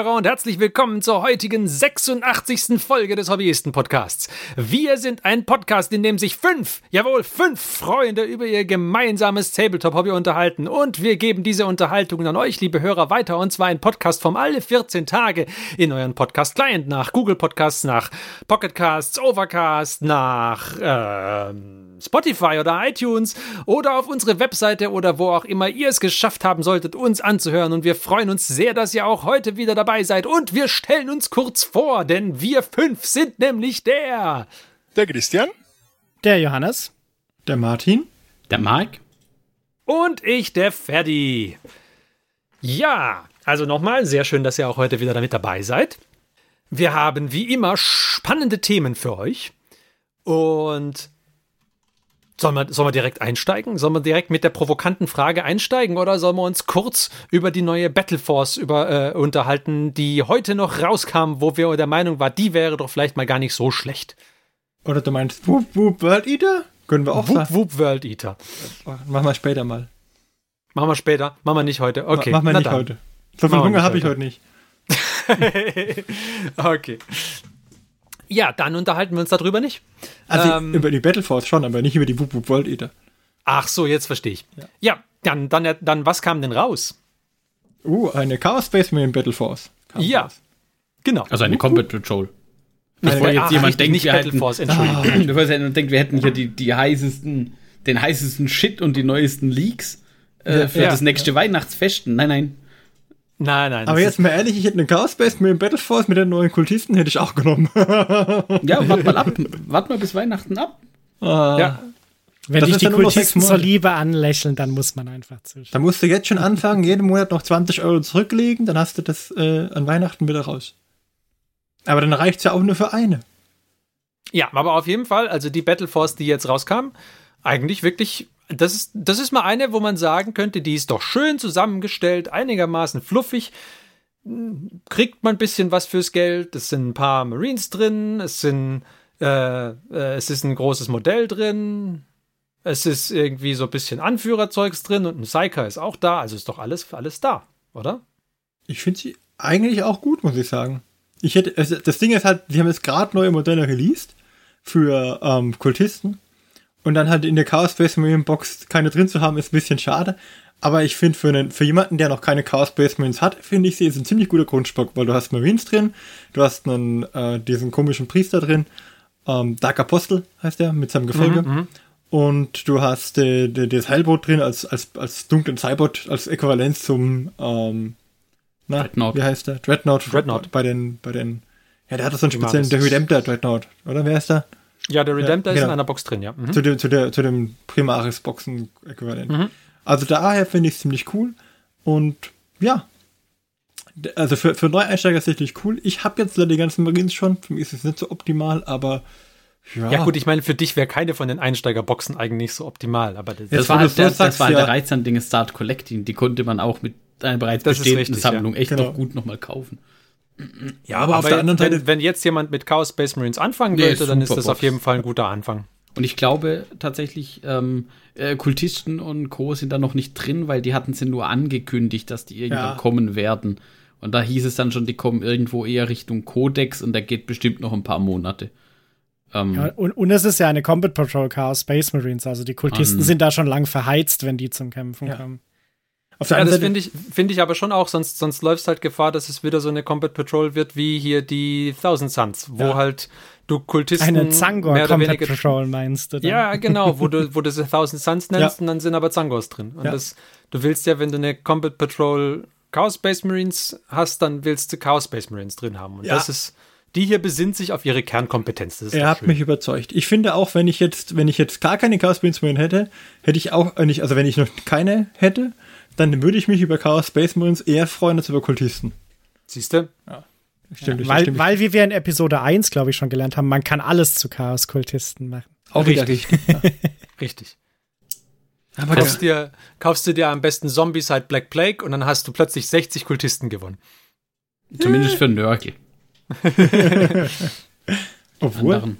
Hörer, und herzlich willkommen zur heutigen 86. Folge des Hobbyisten-Podcasts. Wir sind ein Podcast, in dem sich fünf, jawohl, fünf Freunde über ihr gemeinsames Tabletop-Hobby unterhalten. Und wir geben diese Unterhaltungen an euch, liebe Hörer, weiter. Und zwar ein Podcast vom alle 14 Tage in euren Podcast-Client nach Google Podcasts, nach Pocket Casts, Overcast, nach äh, Spotify oder iTunes oder auf unsere Webseite oder wo auch immer ihr es geschafft haben solltet, uns anzuhören. Und wir freuen uns sehr, dass ihr auch heute wieder dabei seid. Und wir stellen uns kurz vor, denn wir fünf sind nämlich der. Der Christian. Der Johannes. Der Martin. Der Marc. Und ich, der Ferdi. Ja, also nochmal, sehr schön, dass ihr auch heute wieder damit dabei seid. Wir haben wie immer spannende Themen für euch. Und Sollen wir, sollen wir direkt einsteigen? Sollen wir direkt mit der provokanten Frage einsteigen oder sollen wir uns kurz über die neue Battle Force über, äh, unterhalten, die heute noch rauskam, wo wir der Meinung waren, die wäre doch vielleicht mal gar nicht so schlecht? Oder du meinst Whoop Whoop World Eater? Können wir auch Whoop sagen. Whoop World Eater. Machen wir später mal. Machen wir später. Machen wir nicht heute. Okay. Machen wir nicht dann. heute. So viel Hunger habe ich heute nicht. okay. Ja, dann unterhalten wir uns darüber nicht. Also Ähm, über die Battle Force schon, aber nicht über die Whoop Whoop World Eater. Ach so, jetzt verstehe ich. Ja, dann, dann, dann, was kam denn raus? Uh, eine Chaos Space Marine Battle Force. Ja. raus. Genau. Also eine Combat Patrol. Bevor jetzt Ach, jemand denkt, nicht wir Battle hätten, Force, Entschuldigung. bevor jetzt jemand denkt, wir hätten hier die, die heißesten, den heißesten Shit und die neuesten Leaks äh, für Ja. das nächste Weihnachtsfesten. Nein, nein. Nein, nein. Aber jetzt mal ehrlich, ich hätte eine Chaos Space Marine Battle Force mit den neuen Kultisten, hätte ich auch genommen. Ja, wart mal ab. Wart mal bis Weihnachten ab. Ah. Ja. Wenn Das dich die dann nur noch Kultisten sechs zur Monate. Liebe anlächeln, dann muss man einfach zustimmen. Da musst du jetzt schon anfangen, jeden Monat noch 20 Euro zurücklegen, dann hast du das äh, an Weihnachten wieder raus. Aber dann reicht's ja auch nur für eine. Ja, aber auf jeden Fall, also die Battle Force, die jetzt rauskam, eigentlich wirklich, das ist, das ist mal eine, wo man sagen könnte, die ist doch schön zusammengestellt, einigermaßen fluffig, kriegt man ein bisschen was fürs Geld, es sind ein paar Marines drin, es sind, äh, äh, es ist ein großes Modell drin, es ist irgendwie so ein bisschen Anführerzeugs drin und ein Psyker ist auch da, also ist doch alles, alles da, oder? Ich finde sie eigentlich auch gut, muss ich sagen. Ich hätte, also das Ding ist halt, die haben jetzt gerade neue Modelle released für ähm, Kultisten. Und dann halt in der Chaos Space Marine Box keine drin zu haben, ist ein bisschen schade. Aber ich finde, für, einen- für jemanden, der noch keine Chaos Space Marines hat, finde ich, sie ist ein ziemlich guter Grundstock, weil du hast Marines drin, du hast einen, äh, diesen komischen Priester drin, ähm, Dark Apostel heißt der, mit seinem Gefolge. Und du hast äh, das Heilboot drin als, als, als dunklen Cybot, als Äquivalenz zum, ähm, na, Dreadnought. wie heißt der? Dreadnought. Dreadnought. Bei den, bei den, ja, der hat so einen speziellen, der Redemptor Dreadnought, oder wer ist der? Ja, der Redemptor ist genau. in einer Box drin, ja. Mhm. Zu dem, zu der, zu dem Primaris-Boxen-Äquivalent. Also daher finde ich es ziemlich cool. Und ja. Also für, für Neueinsteiger ist es sicherlich cool. Ich habe jetzt leider die ganzen Marines schon. Für mich ist es nicht so optimal, aber ja. Ja, gut, ich meine, für dich wäre keine von den Einsteigerboxen eigentlich so optimal, aber das, Das war, halt der, das sagst, war halt ja. der Reiz an Dinge Start Collecting. Die konnte man auch mit einer bereits Das ist bestehenden richtig, ja. Sammlung echt Genau. noch gut nochmal kaufen. Ja, aber, auf Aber der anderen wenn, Seite. wenn jetzt jemand mit Chaos Space Marines anfangen Nee, wollte, dann ist das auf Box. jeden Fall ein guter Anfang. Und ich glaube tatsächlich, ähm, äh, Kultisten und Co. sind da noch nicht drin, weil die hatten sie nur angekündigt, dass die irgendwann Ja. kommen werden. Und da hieß es dann schon, die kommen irgendwo eher Richtung Codex und der geht bestimmt noch ein paar Monate. Ähm, Ja, und, und es ist ja eine Combat Patrol Chaos Space Marines, also die Kultisten Mhm. sind da schon lang verheizt, wenn die zum Kämpfen Ja. kommen. Auf der Ja, das finde ich, finde ich aber schon auch, sonst, sonst läuft es halt Gefahr, dass es wieder so eine Combat Patrol wird wie hier die Thousand Suns, wo Ja. halt du Kultisten Eine Zangor mehr oder Combat weniger Patrol meinst du? dann? Ja, genau, wo du, wo du sie Thousand Suns nennst Ja. und dann sind aber Zangors drin. Und Ja. das, du willst ja, wenn du eine Combat Patrol Chaos Space Marines hast, dann willst du Chaos Space Marines drin haben. Und Ja. das ist, die hier besinnt sich auf ihre Kernkompetenz. Das ist Er hat schön. mich überzeugt. Ich finde auch, wenn ich jetzt, wenn ich jetzt gar keine Chaos Marines Marine hätte, hätte ich auch äh, nicht, also wenn ich noch keine hätte, dann würde ich mich über Chaos Space Marines eher freuen als über Kultisten. Siehst du? Stimmt, Weil, weil, wie wir in Episode 1, glaube ich, schon gelernt haben, man kann alles zu Chaos-Kultisten machen. auch wieder richtig. Ja. Richtig. Aber Kaufst, dir, kaufst du dir am besten Zombies halt Black Plague und dann hast du plötzlich 60 Kultisten gewonnen. Zumindest für Nörgel. obwohl, Anderen.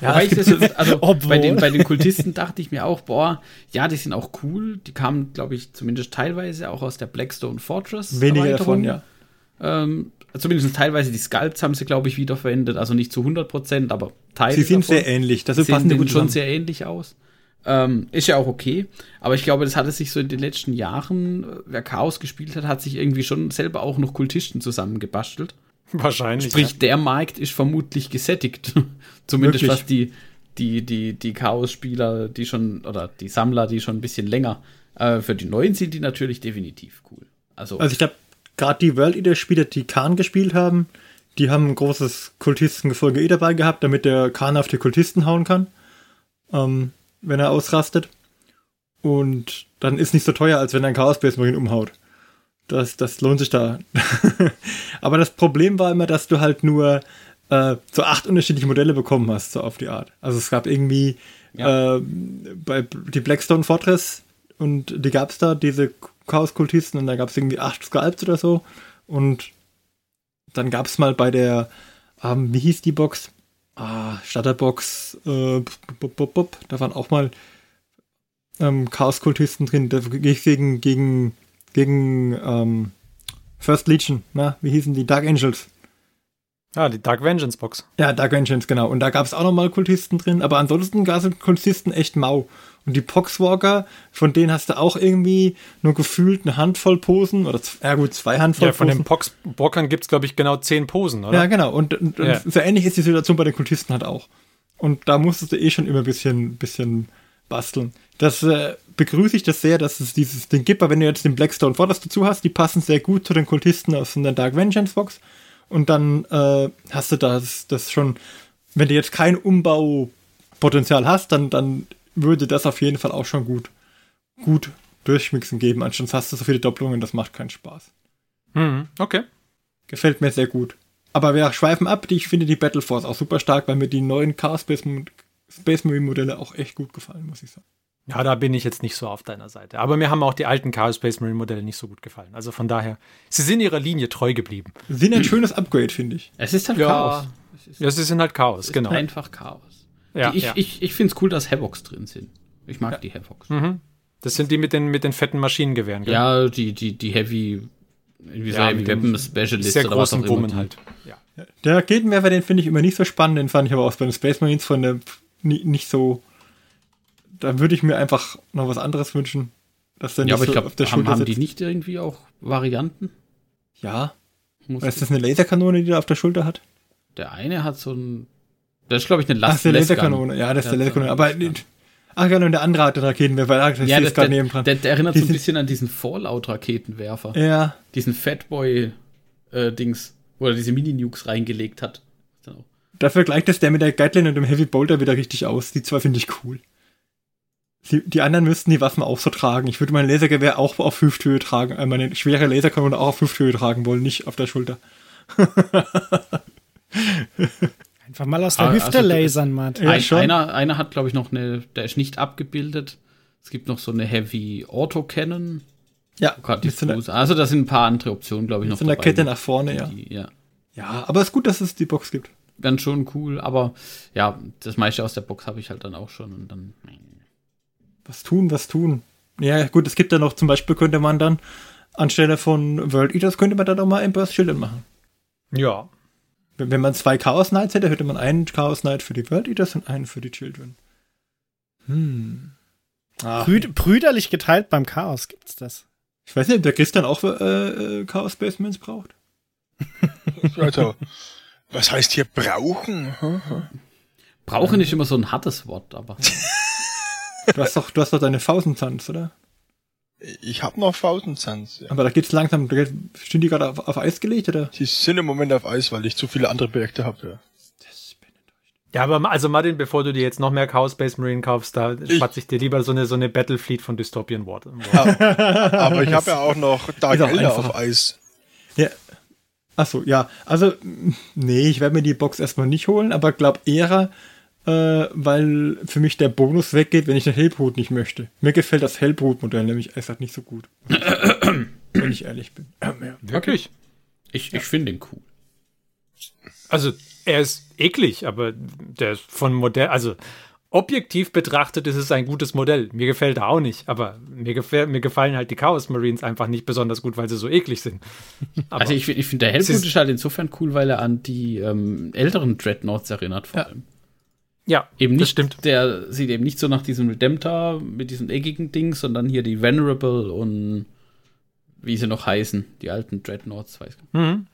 Ja, ich das jetzt, also bei den, bei den Kultisten dachte ich mir auch, boah, ja, die sind auch cool. Die kamen, glaube ich, zumindest teilweise auch aus der Blackstone Fortress. weniger davon, ja. Ähm, zumindest teilweise die Sculpts haben sie, glaube ich, wiederverwendet. Also nicht zu 100 Prozent, aber Teile. Sie sind sehr ähnlich. Das sehen gut schon zusammen. sehr ähnlich aus. Ähm, ist ja auch okay. Aber ich glaube, das hatte sich so in den letzten Jahren, äh, wer Chaos gespielt hat, hat sich irgendwie schon selber auch noch Kultisten zusammengebastelt. Wahrscheinlich. Sprich, der Markt ist vermutlich gesättigt. Zumindest Wirklich? was die, die, die, die Chaos-Spieler, die schon, oder die Sammler, die schon ein bisschen länger. Äh, für die Neuen sind die natürlich definitiv cool. Also, Also ich glaube, gerade die World Eater-Spieler, die Khan gespielt haben, die haben ein großes Kultistengefolge eh dabei gehabt, damit der Khan auf die Kultisten hauen kann, ähm, wenn er ausrastet. Und dann ist nicht so teuer, als wenn er einen Chaos Space Marine umhaut. Das, das lohnt sich da. Aber das Problem war immer, dass du halt nur äh, so acht unterschiedliche Modelle bekommen hast, so auf die Art. Also es gab irgendwie Ja. äh, bei die Blackstone Fortress und die gab's da, diese Chaos-Kultisten, und da gab's irgendwie acht Sculpts oder so. Und dann gab's mal bei der, ähm, wie hieß die Box? Ah, Starterbox, äh, bup, bup, bup, da waren auch mal ähm, Chaos-Kultisten drin. Da gehe ich gegen, gegen, gegen ähm, First Legion, na, wie hießen die? Dark Angels. Ah, die Dark Vengeance Box. Ja, Dark Vengeance, genau. Und da gab es auch nochmal Kultisten drin, aber ansonsten gab es Kultisten echt mau. Und die Poxwalker, von denen hast du auch irgendwie nur gefühlt eine Handvoll Posen, oder ja gut, zwei Handvoll Ja, von Posen. den Pox Bockern gibt es, glaube ich, genau zehn Posen, oder? Ja, genau. Und, und, und Ja. so ähnlich ist die Situation bei den Kultisten halt auch. Und da musstest du eh schon immer ein bisschen, bisschen basteln. Das äh, begrüße ich das sehr, dass es dieses Ding gibt, aber wenn du jetzt den Blackstone Fortress dazu hast, die passen sehr gut zu den Kultisten aus der Dark Vengeance Box. Und dann äh, hast du das, das schon, wenn du jetzt kein Umbaupotenzial hast, dann, dann würde das auf jeden Fall auch schon gut, gut durchmixen geben. Anstatt hast du so viele Doppelungen, das macht keinen Spaß. Mhm, okay. Gefällt mir sehr gut. Aber wir schweifen ab, ich finde die Battle Force auch super stark, weil mir die neuen Chaos Space, Space Marine Modelle auch echt gut gefallen, muss ich sagen. Ja, da bin ich jetzt nicht so auf deiner Seite. Aber mir haben auch die alten Chaos Space Marine Modelle nicht so gut gefallen. Also von daher, sie sind ihrer Linie treu geblieben. Sind ein schönes Upgrade, finde ich. es ist halt Ja. Chaos. Es ist, Ja, sie sind halt Chaos, es ist genau. einfach Chaos. Ja, die, ich ja. ich, ich finde es cool, dass Havocs drin sind. Ich mag die Havocs. Mhm. Das sind die mit den, mit den fetten Maschinengewehren. gell? Ja, die, die, die Heavy, irgendwie so Ja, Heavy mit dem Weapon Specialist sehr oder was auch großen immer. Halt. Ja. Der Raketenwerfer, den finde ich immer nicht so spannend, den fand ich aber auch bei den Space Marines von der nicht so. Da würde ich mir einfach noch was anderes wünschen. Dass der Ja, aber ich so glaube, auf der haben, Schulter haben die nicht irgendwie auch Varianten? Ja. Muss Ist das eine Laserkanone, die der auf der Schulter hat? der eine hat so ein. Das ist, glaube ich, eine Ach, Last das ist der. Laserkanone. Ja, das ist der Laserkanone. Aber. Ach ja, und der andere hat den Raketenwerfer. Das Ja, das, ist gerade der, nebendran. der, der erinnert so ein Diese- bisschen an diesen Fallout-Raketenwerfer. ja. Diesen Fatboy-Dings, wo er diese Mini-Nukes reingelegt hat. Dann Dafür gleicht es der mit der Gatling und dem Heavy Bolter wieder richtig aus. Die zwei finde ich cool. Die, die anderen müssten die Waffen auch so tragen. Ich würde mein Lasergewehr auch auf Hüfthöhe tragen, äh, meine schwere Laserkanone auch auf Hüfthöhe tragen wollen, nicht auf der Schulter. Einfach mal aus der Ah, Hüfte also, lasern, Mann. Ja, Ein, einer, einer hat, glaube ich, noch eine, der ist nicht abgebildet. Es gibt noch so eine Heavy Auto Cannon. Ja, Oh Fuß. Also, da sind ein paar andere Optionen, glaube ich, noch mit dabei. Kette nach vorne, ja. Die, ja. Ja, aber es ist gut, dass es die Box gibt. Ganz schon cool, aber ja, das meiste aus der Box habe ich halt dann auch schon und dann. Was tun, was tun. Ja, gut, es gibt ja noch, zum Beispiel könnte man dann anstelle von World Eaters könnte man dann auch mal ein Burst Children machen. ja. Wenn, wenn man zwei Chaos Knights hätte, hätte man einen Chaos Knight für die World Eaters und einen für die Children. Hm. Ach, Brüd brüderlich geteilt beim Chaos gibt's das. ich weiß nicht, ob der Christian auch äh, äh, Chaos Basements braucht. Also, was heißt hier brauchen? Brauchen ist immer so ein hartes Wort, aber. Du hast doch, du hast doch deine Fausenzanz, oder? Ich habe noch Fausenzanz. Ja. Aber da geht's langsam, da geht- sind die gerade auf, auf Eis gelegt, oder? Die sind im Moment auf Eis, weil ich zu viele andere Projekte habe. Ja. Ja, aber also Martin, bevor du dir jetzt noch mehr Chaos Space Marine kaufst, da schwatze ich dir lieber so eine, so eine Battlefleet von Dystopian War. Aber ich habe ja auch noch Dark Elder auf Eis. Ja. Achso, ja. Also, nee, ich werde mir die Box erstmal nicht holen, aber glaub eher, äh, weil für mich der Bonus weggeht, wenn ich den Hellbrut nicht möchte. Mir gefällt das Hellbrut-Modell nämlich einfach nicht so gut. wenn ich ehrlich bin. Ähm, ja. Wirklich? Ich, ich finde den cool. Also, er ist eklig, aber der ist von Modell, also objektiv betrachtet ist es ein gutes Modell. Mir gefällt er auch nicht, aber mir, gefäll, mir gefallen halt die Chaos Marines einfach nicht besonders gut, weil sie so eklig sind. Aber also ich, ich finde, der Hellboot ist, halt insofern cool, weil er an die ähm, älteren Dreadnoughts erinnert, vor Ja. allem. Ja, Eben nicht, das stimmt. der sieht eben nicht so nach diesem Redemptor mit diesem eckigen Ding, sondern hier die Venerable und wie sie noch heißen, die alten Dreadnoughts, weiß ich nicht. Mhm.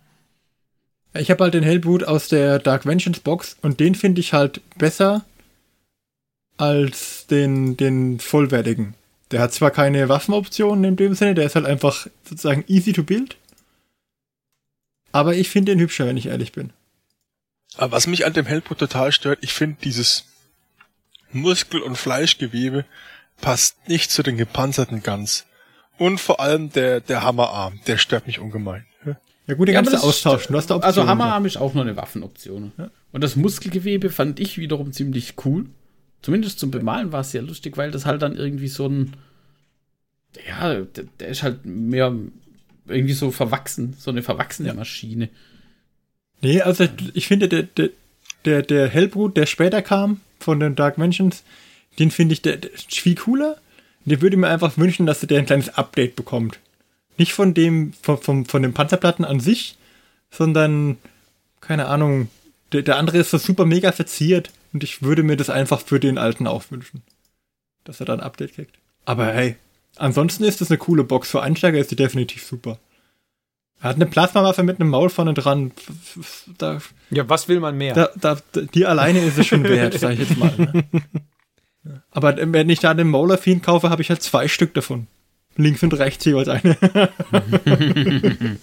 Ich habe halt den Hellboot aus der Dark Vengeance Box und den finde ich halt besser als den, den vollwertigen. Der hat zwar keine Waffenoptionen in dem Sinne, der ist halt einfach sozusagen easy to build. Aber ich finde den hübscher, wenn ich ehrlich bin. Aber was mich an dem Hellboot total stört, ich finde dieses Muskel- und Fleischgewebe passt nicht zu den gepanzerten Guns. Und vor allem der, der Hammerarm, der stört mich ungemein. Ja gut, den Ja, kannst du aber das austauschen. Du hast da Also Optionen. Hammerarm ist auch nur eine Waffenoption. Und das Muskelgewebe fand ich wiederum ziemlich cool. Zumindest zum Bemalen war es sehr lustig, weil das halt dann irgendwie so ein. Ja, der, der ist halt mehr irgendwie so verwachsen, so eine verwachsene Maschine. Nee, also ich finde, der, der, der, der Hellbrut, der später kam von den Dark Mansions, den finde ich der, der viel cooler. Der würde mir einfach wünschen, dass der ein kleines Update bekommt. Nicht von dem, von, von, von den Panzerplatten an sich, sondern, keine Ahnung, der, der andere ist so super mega verziert und ich würde mir das einfach für den alten auch wünschen. Dass er da ein Update kriegt. Aber hey, ansonsten ist das eine coole Box. Für Einsteiger ist die definitiv super. Er hat eine Plasmawaffe mit einem Maul vorne dran. Da, Ja, was will man mehr? da, da, die alleine ist es schon wert, sag ich jetzt mal. Ne? Aber wenn ich da den Mauler Fiend kaufe, habe ich halt zwei Stück davon. Links und rechts jeweils eine.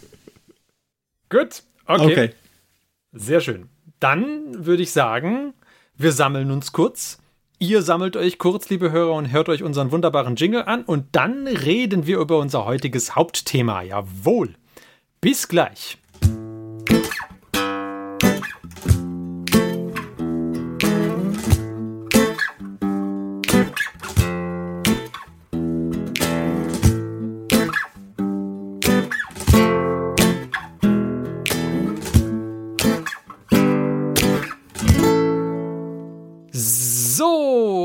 Gut, okay. Okay. Sehr schön. Dann würde ich sagen, wir sammeln uns kurz. Ihr sammelt euch kurz, liebe Hörer, und hört euch unseren wunderbaren Jingle an. Und dann reden wir über unser heutiges Hauptthema. Jawohl. Bis gleich.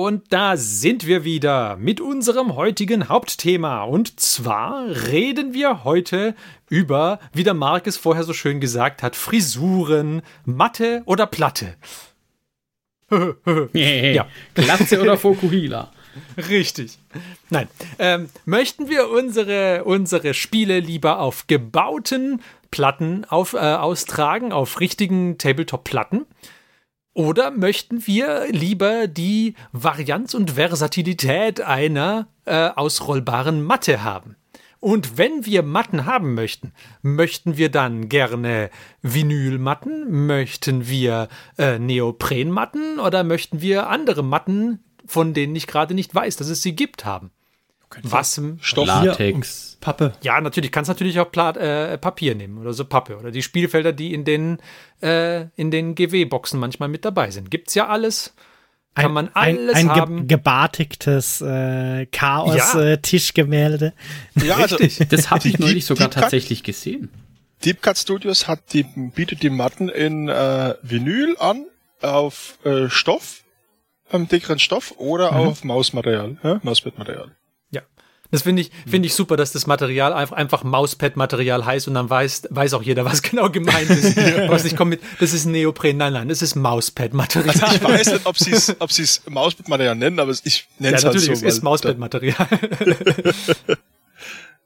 Und da sind wir wieder mit unserem heutigen Hauptthema. Und zwar reden wir heute über, wie der Marc es vorher so schön gesagt hat, Frisuren, Matte oder Platte. ja. Glatze oder Fokuhila. Richtig. Nein. Ähm, möchten wir unsere, unsere Spiele lieber auf gebauten Platten auf, äh, austragen, auf richtigen Tabletop-Platten? Oder möchten wir lieber die Varianz und Versatilität einer äh, ausrollbaren Matte haben? Und wenn wir Matten haben möchten, möchten wir dann gerne Vinylmatten, möchten wir äh, Neoprenmatten oder möchten wir andere Matten, von denen ich gerade nicht weiß, dass es sie gibt, haben? Was? Stoff. Latex. Pappe. Ja, natürlich, kannst natürlich auch Pla äh, Papier nehmen oder so Pappe oder die Spielfelder, die in den, äh, in den GW-Boxen manchmal mit dabei sind. Gibt's ja alles. Kann man alles ein, ein haben. Ge gebartigtes äh, Ja. Chaos-Tischgemälde. Ja, also Das habe ich Die- neulich sogar Cut- tatsächlich gesehen. Deep Cut Studios hat die, bietet die Matten in äh, Vinyl an, auf äh, Stoff, am dickeren Stoff oder auf Mausmaterial, ja? Mausbettmaterial. Ja. Das finde ich, finde ich super, dass das Material einfach, einfach Mauspad-Material heißt und dann weiß, weiß auch jeder, was genau gemeint ist. was nicht kommt mit, das ist Neopren. Nein, nein, das ist Mauspad-Material. Also ich weiß nicht, ob sie es ob sie's Mausbettmaterial nennen, aber ich nenne ja, es halt natürlich, so. es ist Mauspad-Material.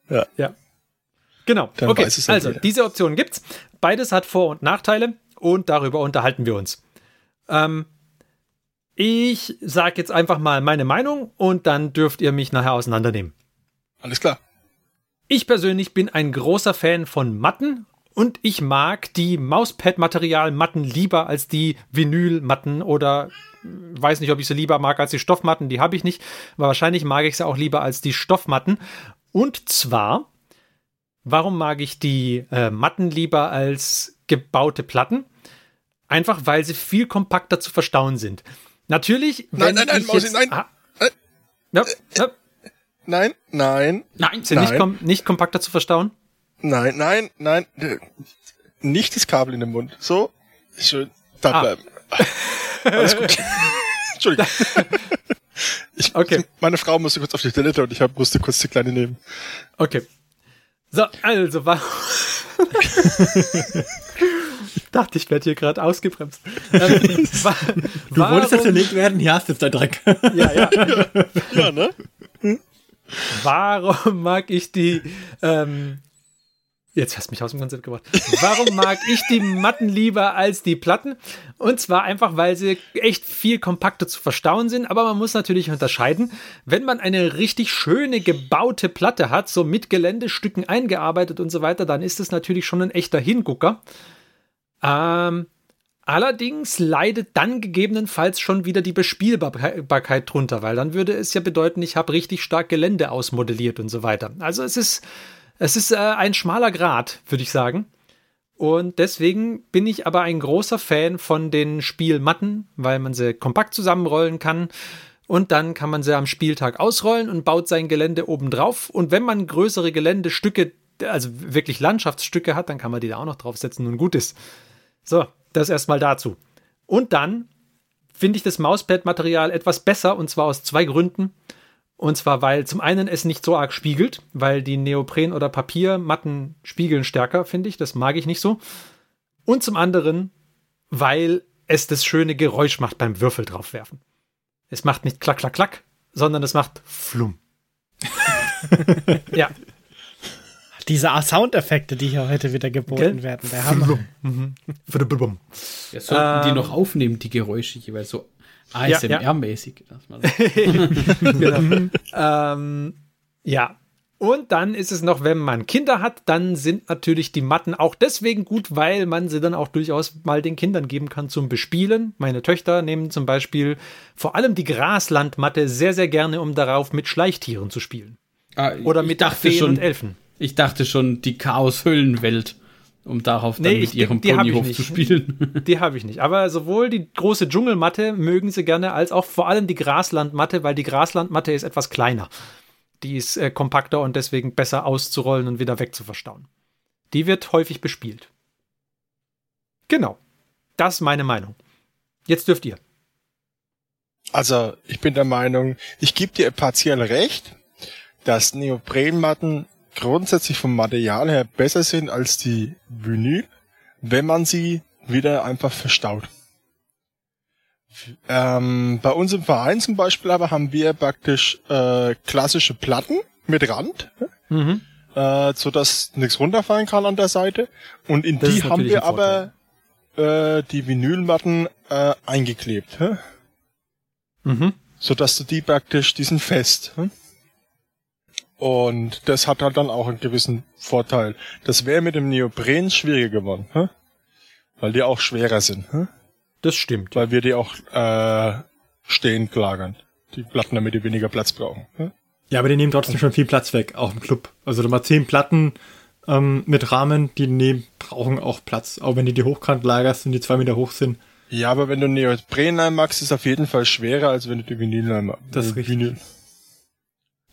Ja. ja. Genau. Dann okay, halt also jeder. diese Option gibt's. Beides hat Vor- und Nachteile und darüber unterhalten wir uns. Ähm, ich sage jetzt einfach mal meine Meinung und dann dürft ihr mich nachher auseinandernehmen. Alles klar. Ich persönlich bin ein großer Fan von Matten und ich mag die Mauspad-Material-Matten lieber als die Vinyl-Matten oder äh, weiß nicht, ob ich sie lieber mag als die Stoffmatten, die habe ich nicht, aber wahrscheinlich mag ich sie auch lieber als die Stoffmatten. Und zwar, warum mag ich die äh, Matten lieber als gebaute Platten? Einfach weil sie viel kompakter zu verstauen sind. Natürlich, wenn Nein, nein, nein, Mausi, nein. Ah, Äh, ja, ja, Nein, nein, Nein, sind nicht, Nein. kom nicht kompakter zu verstauen? nein, nein, nein. Nicht das Kabel in den Mund. So, schön da Ah. bleiben. Alles gut. Entschuldigung. Ich, Okay. Meine Frau musste kurz auf die Toilette und ich hab, musste kurz die Kleine nehmen. Okay. So, also war. ich dachte, ich werde hier gerade ausgebremst. Ähm, Du wolltest jetzt verlegt werden, hier hast du jetzt dein Dreck. Ja, ja. Ja, ne? Warum mag ich die. Ähm, jetzt hast du mich aus dem Konzept gebracht. Warum mag ich die Matten lieber als die Platten? Und zwar einfach, weil sie echt viel kompakter zu verstauen sind. Aber man muss natürlich unterscheiden, wenn man eine richtig schöne gebaute Platte hat, so mit Geländestücken eingearbeitet und so weiter, dann ist es natürlich schon ein echter Hingucker. Ähm, Allerdings leidet dann gegebenenfalls schon wieder die Bespielbarkeit drunter, weil dann würde es ja bedeuten, ich habe richtig stark Gelände ausmodelliert und so weiter. Also es ist, es ist äh, ein schmaler Grad, würde ich sagen. Und deswegen bin ich aber ein großer Fan von den Spielmatten, weil man sie kompakt zusammenrollen kann. Und dann kann man sie am Spieltag ausrollen und baut sein Gelände oben drauf. Und wenn man größere Geländestücke, also wirklich Landschaftsstücke hat, dann kann man die da auch noch draufsetzen und gut ist. So, das erstmal dazu. Und dann finde ich das Mauspad-Material etwas besser und zwar aus zwei Gründen. Und zwar, weil zum einen es nicht so arg spiegelt, weil die Neopren- oder Papiermatten spiegeln stärker, finde ich. Das mag ich nicht so. Und zum anderen, weil es das schöne Geräusch macht beim Würfel draufwerfen. Es macht nicht klack, klack, klack, sondern es macht flumm. ja, Diese Soundeffekte, die hier heute wieder geboten Gell? werden, der Hammer. Wir sollten die Ähm. noch aufnehmen, die Geräusche jeweils so Ja, ja. ASMR-mäßig. man das- genau. ähm, ja. Und dann ist es noch, wenn man Kinder hat, dann sind natürlich die Matten auch deswegen gut, weil man sie dann auch durchaus mal den Kindern geben kann zum Bespielen. Meine Töchter nehmen zum Beispiel vor allem die Graslandmatte sehr, sehr gerne, um darauf mit Schleichtieren zu spielen. Ah, Oder mit dachte Feen schon, und Elfen. Ich dachte schon, die Chaos-Höllenwelt, um darauf dann Nee, mit ich- ihrem die ich Ponyhof nicht. zu spielen. Die habe ich nicht. Aber sowohl die große Dschungelmatte mögen sie gerne, als auch vor allem die Graslandmatte, weil die Graslandmatte ist etwas kleiner. Die ist äh, kompakter und deswegen besser auszurollen und wieder wegzuverstauen. Die wird häufig bespielt. Genau. Das ist meine Meinung. Jetzt dürft ihr. Also, ich bin der Meinung, ich gebe dir partiell recht, dass Neoprenmatten grundsätzlich vom Material her besser sind als die Vinyl, wenn man sie wieder einfach verstaut. Ähm, bei uns im Verein zum Beispiel aber haben wir praktisch äh, klassische Platten mit Rand, Mhm. äh, so dass nichts runterfallen kann an der Seite. Und in Das die haben wir aber äh, die Vinylmatten äh, eingeklebt. Hä? Mhm. so dass du die praktisch, die sind fest. hm? Und das hat halt dann auch einen gewissen Vorteil. Das wäre mit dem Neopren schwieriger geworden, hm? weil die auch schwerer sind, hm? Das stimmt. weil wir die auch äh, stehend lagern. Die Platten, damit die weniger Platz brauchen. hm? Ja, aber die nehmen trotzdem schon viel Platz weg, auch im Club. Also da mal zehn Platten ähm, mit Rahmen, die nehmen, brauchen auch Platz. Auch wenn du die hochkant lagerst und die zwei Meter hoch sind. Ja, aber wenn du Neopren reinmachst, ist es auf jeden Fall schwerer, als wenn du die Vinyl reinmachst. Das ist richtig.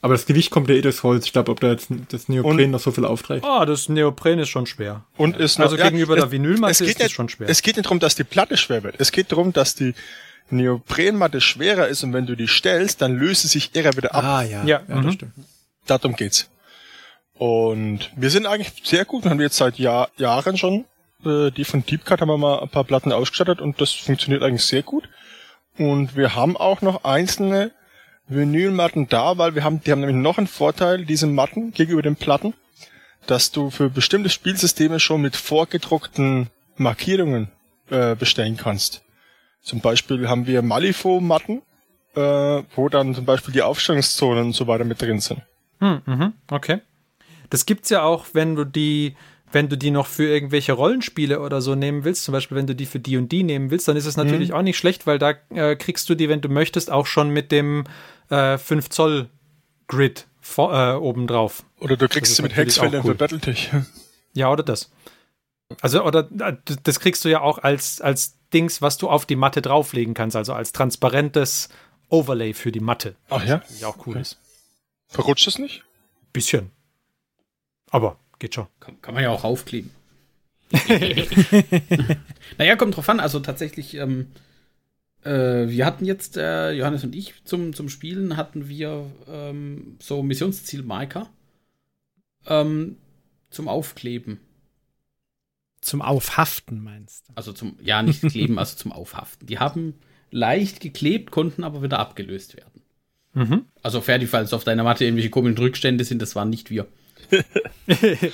Aber das Gewicht kommt ja eh durchs Holz. Ich glaube, ob da jetzt das Neopren Und- noch so viel aufträgt. Oh, das Neopren ist schon schwer. Und ist noch, Also gegenüber der Vinylmatte es geht ist das nicht, schon schwer. Es geht nicht darum, dass die Platte schwer wird. Es geht darum, dass die Neoprenmatte schwerer ist und wenn du die stellst, dann löst sie sich eher wieder ab. Ah, ja. Ja, ja mhm. das stimmt. Darum geht's. Und wir sind eigentlich sehr gut. Wir haben jetzt seit Jahr, Jahren schon, äh, die von Deepcut haben wir mal ein paar Platten ausgestattet und das funktioniert eigentlich sehr gut. Und wir haben auch noch einzelne Vinylmatten da, weil wir haben, die haben nämlich noch einen Vorteil, diese Matten gegenüber den Platten, dass du für bestimmte Spielsysteme schon mit vorgedruckten Markierungen äh, bestellen kannst. Zum Beispiel haben wir Malifaux-Matten, äh, wo dann zum Beispiel die Aufstellungszonen und so weiter mit drin sind. Hm, mhm, okay. Das gibt's ja auch, wenn du die, wenn du die noch für irgendwelche Rollenspiele oder so nehmen willst, zum Beispiel wenn du die für die und die nehmen willst, dann ist es natürlich auch nicht schlecht, weil da äh, kriegst du die, wenn du möchtest, auch schon mit dem äh, 5 Zoll Grid vor, äh, obendrauf. Oder du kriegst sie mit Hexfeldern cool. für Battletech. Ja, oder das. Also, oder äh, das kriegst du ja auch als, als Dings, was du auf die Matte drauflegen kannst, also als transparentes Overlay für die Matte. Ach ja? Ja, auch cool ist. Verrutscht es nicht? Bisschen. Aber geht schon. Kann, kann man ja auch aufkleben. naja, kommt drauf an. Also tatsächlich, ähm, Äh, wir hatten jetzt, äh, Johannes und ich, zum, zum Spielen hatten wir ähm, so Missionszielmarker ähm, zum Aufkleben. Zum Aufhaften meinst du? Also zum, ja, nicht kleben, also zum Aufhaften. Die haben leicht geklebt, konnten aber wieder abgelöst werden. Mhm. Also fertig, falls auf deiner Matte irgendwelche komischen Rückstände sind, das waren nicht wir.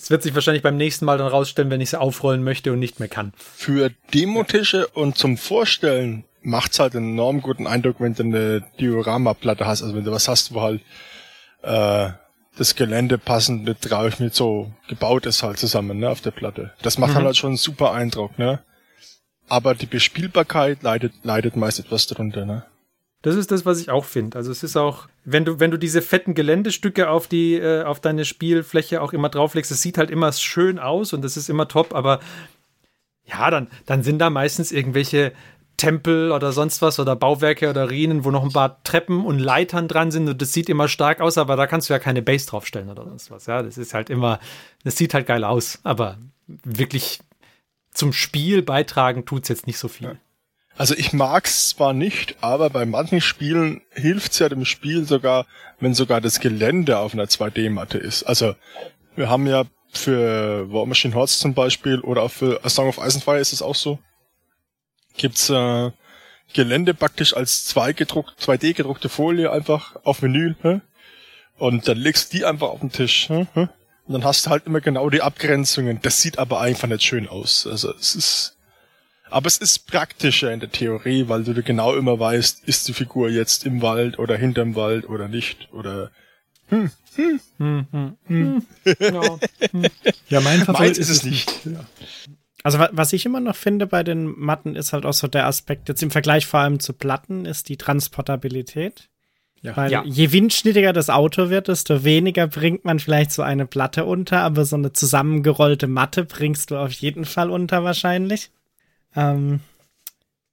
Das wird sich wahrscheinlich beim nächsten Mal dann rausstellen, wenn ich es aufrollen möchte und nicht mehr kann. Für Demotische und zum Vorstellen macht's halt einen enorm guten Eindruck, wenn du eine Dioramaplatte hast, also wenn du was hast, wo halt äh, das Gelände passend mit drauf mit so gebaut ist halt zusammen, ne, auf der Platte. Das macht dann halt schon einen super Eindruck, ne? Aber die Bespielbarkeit leidet, leidet meist etwas darunter, ne? Das ist das, was ich auch finde. Also es ist auch, wenn du, wenn du diese fetten Geländestücke auf die, äh, auf deine Spielfläche auch immer drauflegst, es sieht halt immer schön aus und das ist immer top, aber ja, dann, dann sind da meistens irgendwelche Tempel oder sonst was oder Bauwerke oder Ruinen, wo noch ein paar Treppen und Leitern dran sind und das sieht immer stark aus, aber da kannst du ja keine Base draufstellen oder sonst was. Ja, das ist halt immer, das sieht halt geil aus, aber wirklich zum Spiel beitragen tut's jetzt nicht so viel. Also ich mag's zwar nicht, aber bei manchen Spielen hilft's ja dem Spiel sogar, wenn sogar das Gelände auf einer 2D-Matte ist. Also wir haben ja für War Machine Hordes zum Beispiel oder auch für A Song of Ice and Fire ist es auch so. Gibt's äh, Gelände praktisch als 2 gedruckt, 2D gedruckte Folie einfach auf Menü. Hä? Und dann legst du die einfach auf den Tisch. Hä? Und dann hast du halt immer genau die Abgrenzungen. Das sieht aber einfach nicht schön aus. Also es ist aber es ist praktischer in der Theorie, weil du genau immer weißt, ist die Figur jetzt im Wald oder hinterm Wald oder nicht oder Ja. Ja, mein Favorit meins ist es nicht. Ja. Also wa- was ich immer noch finde bei den Matten ist halt auch so der Aspekt, jetzt im Vergleich vor allem zu Platten, ist die Transportabilität. Ja. Weil Ja. je windschnittiger das Auto wird, desto weniger bringt man vielleicht so eine Platte unter, aber so eine zusammengerollte Matte bringst du auf jeden Fall unter wahrscheinlich. Ähm,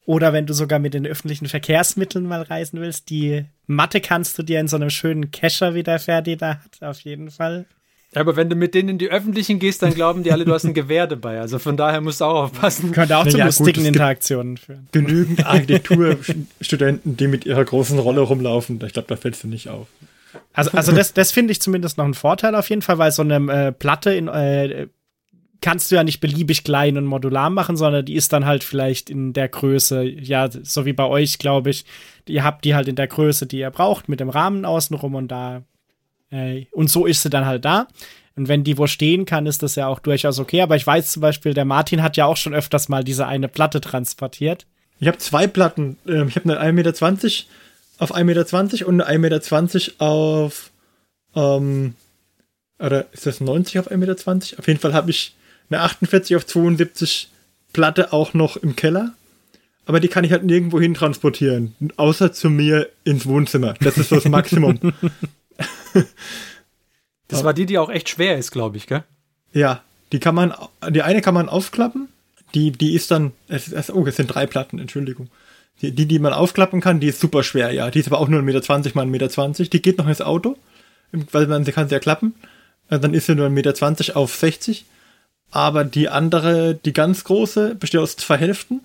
oder wenn du sogar mit den öffentlichen Verkehrsmitteln mal reisen willst, die Matte kannst du dir in so einem schönen Kescher, wie der Ferdi da hat, auf jeden Fall. Aber wenn du mit denen in die Öffentlichen gehst, dann glauben die alle, du hast ein Gewehr dabei. Also von daher musst du auch aufpassen. Könnte auch Na zu ja, gut, lustigen gibt- Interaktionen führen. Genügend Architekturstudenten, die mit ihrer großen Rolle rumlaufen. Ich glaube, da fällst du nicht auf. Also, also das, das finde ich zumindest noch einen Vorteil auf jeden Fall, weil so eine äh, Platte in, äh, kannst du ja nicht beliebig klein und modular machen, sondern die ist dann halt vielleicht in der Größe, ja, so wie bei euch, glaube ich. Ihr habt die halt in der Größe, die ihr braucht, mit dem Rahmen außenrum und da. Äh, und so ist sie dann halt da. Und wenn die wo stehen kann, ist das ja auch durchaus okay. Aber ich weiß zum Beispiel, der Martin hat ja auch schon öfters mal diese eine Platte transportiert. Ich habe zwei Platten. Ähm, Ich habe eine 1,20 Meter auf 1,20 Meter und eine 1,20 Meter auf. Ähm, oder ist das 90 auf 1,20 Meter? Auf jeden Fall habe ich eine 48 auf 72 Platte auch noch im Keller. Aber die kann ich halt nirgendwo hin transportieren. Außer zu mir ins Wohnzimmer. Das ist so das Maximum. Das war die, die auch echt schwer ist, glaube ich, gell? Ja, die kann man, die eine kann man aufklappen, die, die ist dann, es, es, oh, es sind drei Platten, Entschuldigung. Die, die, die man aufklappen kann, die ist super schwer, ja. Die ist aber auch nur 1,20 Meter mal 1,20 Meter. Die geht noch ins Auto, weil man sie kann sie ja klappen. Dann ist sie nur 1,20 Meter auf 60. Aber die andere, die ganz große, besteht aus zwei Hälften,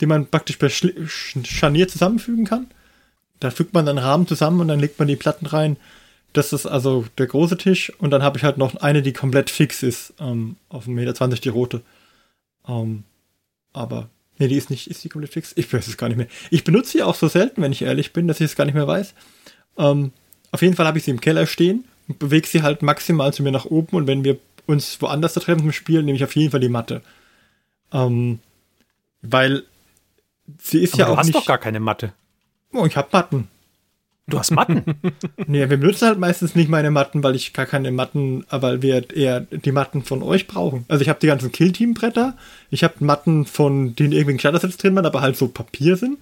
die man praktisch per Scharnier zusammenfügen kann. Da fügt man dann Rahmen zusammen und dann legt man die Platten rein. Das ist also der große Tisch. Und dann habe ich halt noch eine, die komplett fix ist, ähm, auf 1,20 Meter, die rote. Ähm, aber, nee, die ist nicht, ist die komplett fix? Ich weiß es gar nicht mehr. Ich benutze sie auch so selten, wenn ich ehrlich bin, dass ich es gar nicht mehr weiß. Ähm, auf jeden Fall habe ich sie im Keller stehen und bewege sie halt maximal zu mir nach oben. Und wenn wir uns woanders da treffen zum Spielen, nehme ich auf jeden Fall die Matte. Ähm, weil sie ist Aber ja du auch hast nicht. doch gar keine Matte. oh, ich habe Matten. Du hast Matten. Nee, wir benutzen halt meistens nicht meine Matten, weil ich gar keine Matten, weil wir eher die Matten von euch brauchen. Also ich habe die ganzen Kill-Team-Bretter, ich habe Matten von, in irgendwelchen Shuttersets drin waren, aber halt so Papier sind.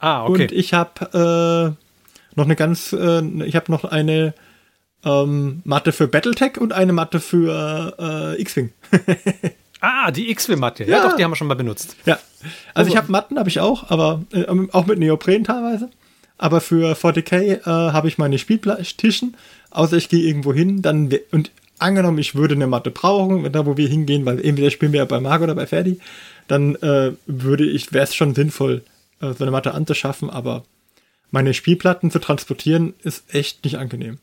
ah, okay. Und ich habe äh, noch eine ganz, äh, ich habe noch eine ähm, Matte für Battletech und eine Matte für äh, X-Wing. ah, die X-Wing-Matte. Ja. Ja. doch, die haben wir schon mal benutzt. Ja, also ich habe Matten, habe ich auch, aber äh, auch mit Neopren teilweise. Aber für 40k äh, habe ich meine Spieltischen, außer ich gehe irgendwo hin, dann und angenommen, ich würde eine Matte brauchen, da wo wir hingehen, weil entweder spielen wir ja bei Marc oder bei Ferdi, dann äh, würde ich, wäre es schon sinnvoll, äh, so eine Matte anzuschaffen, aber meine Spielplatten zu transportieren ist echt nicht angenehm.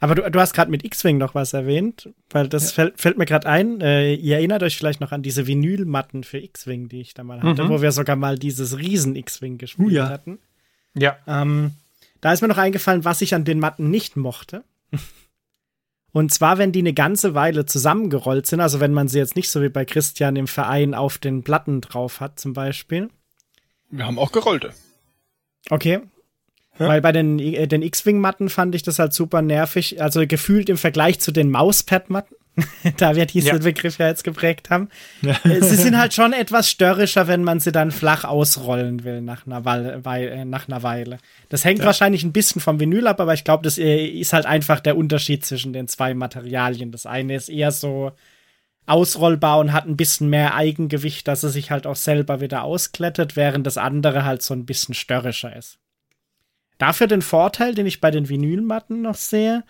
Aber du, du hast gerade mit X-Wing noch was erwähnt, weil das ja. fällt, fällt, mir gerade ein. Äh, ihr erinnert euch vielleicht noch an diese Vinylmatten für X-Wing, die ich da mal hatte, mhm. wo wir sogar mal dieses riesen X-Wing gespielt uh, ja. hatten. Ja. Ähm, da ist mir noch eingefallen, was ich an den Matten nicht mochte. Und zwar, wenn die eine ganze Weile zusammengerollt sind, also wenn man sie jetzt nicht so wie bei Christian im Verein auf den Platten drauf hat, zum Beispiel. Wir haben auch gerollte. Okay. Ja. Weil bei den, äh, den X-Wing-Matten fand ich das halt super nervig. Also gefühlt im Vergleich zu den Mauspad-Matten da wir diesen ja. Begriff ja jetzt geprägt haben. Ja. Äh, sie sind halt schon etwas störrischer, wenn man sie dann flach ausrollen will nach einer, Weile. Äh, nach einer Weile. Das hängt wahrscheinlich ein bisschen vom Vinyl ab, aber ich glaube, das ist halt einfach der Unterschied zwischen den zwei Materialien. Das eine ist eher so ausrollbar und hat ein bisschen mehr Eigengewicht, dass es sich halt auch selber wieder ausklettet, während das andere halt so ein bisschen störrischer ist. Dafür den Vorteil, den ich bei den Vinylmatten noch sehe,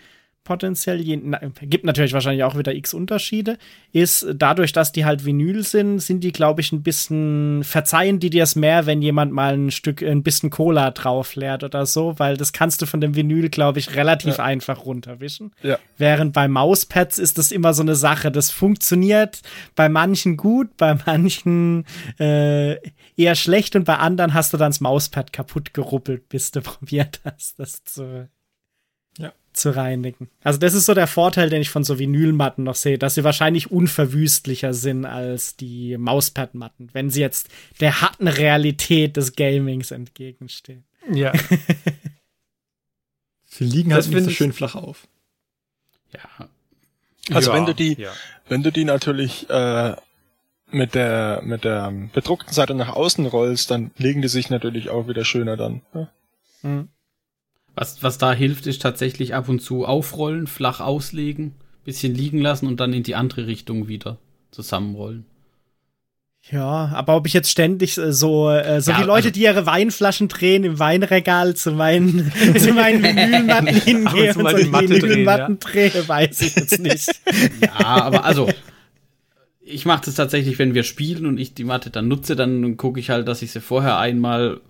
potenziell, je, na, gibt natürlich wahrscheinlich auch wieder x Unterschiede, ist dadurch, dass die halt Vinyl sind, sind die, glaube ich, ein bisschen, verzeihen die dir es mehr, wenn jemand mal ein Stück, ein bisschen Cola drauf leert oder so, weil das kannst du von dem Vinyl, glaube ich, relativ ja. einfach runterwischen. Ja. Während bei Mauspads ist das immer so eine Sache, das funktioniert bei manchen gut, bei manchen äh, eher schlecht und bei anderen hast du dann das Mauspad kaputt geruppelt, bis du probiert hast, das zu zu reinigen. Also das ist so der Vorteil, den ich von so Vinylmatten noch sehe, dass sie wahrscheinlich unverwüstlicher sind als die Mauspad-Matten, wenn sie jetzt der harten Realität des Gamings entgegenstehen. Ja. sie liegen halt nicht so schön flach auf. Ja. Also ja, wenn du die, ja. wenn du die natürlich äh, mit der mit der bedruckten Seite nach außen rollst, dann legen die sich natürlich auch wieder schöner dann. Ja? Mhm. Was, was da hilft, ist tatsächlich ab und zu aufrollen, flach auslegen, bisschen liegen lassen und dann in die andere Richtung wieder zusammenrollen. Ja, aber ob ich jetzt ständig äh, so, äh, so ja, wie Leute, also, die ihre Weinflaschen drehen im Weinregal zu meinen, zu meinen Vinylmatten hingehen und so die Vinylmatten ja. drehe, weiß ich jetzt nicht. Ja, aber also, ich mache das tatsächlich, wenn wir spielen und ich die Matte dann nutze, dann gucke ich halt, dass ich sie vorher einmal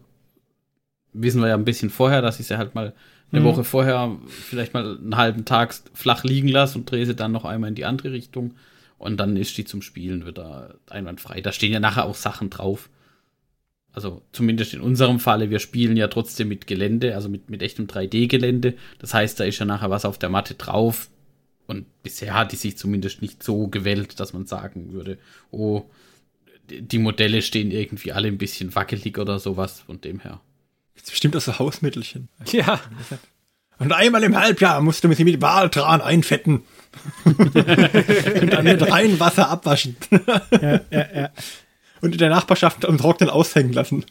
wissen wir ja ein bisschen vorher, dass ich sie halt mal eine mhm. Woche vorher vielleicht mal einen halben Tag flach liegen lasse und drehe sie dann noch einmal in die andere Richtung. Und dann ist die zum Spielen wieder einwandfrei. Da stehen ja nachher auch Sachen drauf. Also zumindest in unserem Falle, wir spielen ja trotzdem mit Gelände, also mit, mit echtem 3D-Gelände. Das heißt, da ist ja nachher was auf der Matte drauf. Und bisher hat die sich zumindest nicht so gewählt, dass man sagen würde, oh, die Modelle stehen irgendwie alle ein bisschen wackelig oder sowas. Von dem her Gibt's bestimmt auch so Hausmittelchen. Ja. Und einmal im Halbjahr musst du mit dem Waltran einfetten. und dann mit Reinwasser abwaschen. ja, ja, ja. Und in der Nachbarschaft am Trocknen aushängen lassen.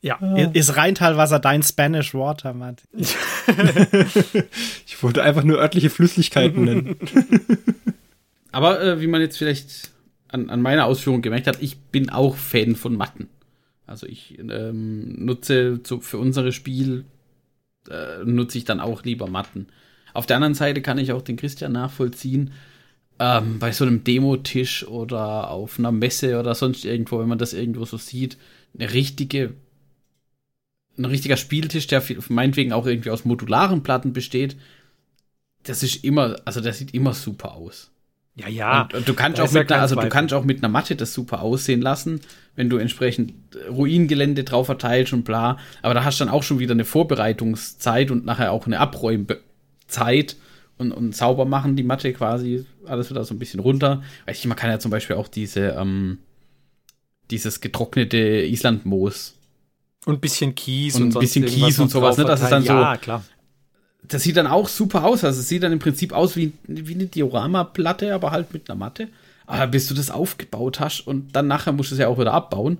Ja. Ist Rheintalwasser dein Spanish Water, Matt? ich wollte einfach nur örtliche Flüssigkeiten nennen. Aber äh, wie man jetzt vielleicht an, an meiner Ausführung gemerkt hat, ich bin auch Fan von Matten. Also ich ähm, nutze zu, für unsere Spiel äh, nutze ich dann auch lieber Matten. Auf der anderen Seite kann ich auch den Christian nachvollziehen. Ähm, bei so einem Demotisch oder auf einer Messe oder sonst irgendwo, wenn man das irgendwo so sieht, eine richtige, ein richtiger Spieltisch, der meinetwegen auch irgendwie aus modularen Platten besteht, das ist immer, also der sieht immer super aus. Ja, ja. Und, und du kannst auch mit einer, also du kannst auch mit einer Matte das super aussehen lassen, wenn du entsprechend Ruingelände drauf verteilst und bla. Aber da hast du dann auch schon wieder eine Vorbereitungszeit und nachher auch eine Abräumzeit und, und sauber machen die Matte quasi alles wieder so ein bisschen runter. Weiß ich, man kann ja zum Beispiel auch diese, ähm, dieses getrocknete Islandmoos und ein bisschen Kies und, und ein bisschen Kies und sowas, ne? Das ist dann so, ja, klar das sieht dann auch super aus. Also es sieht dann im Prinzip aus wie, wie eine Diorama-Platte, aber halt mit einer Matte. Aber bis du das aufgebaut hast und dann nachher musst du es ja auch wieder abbauen.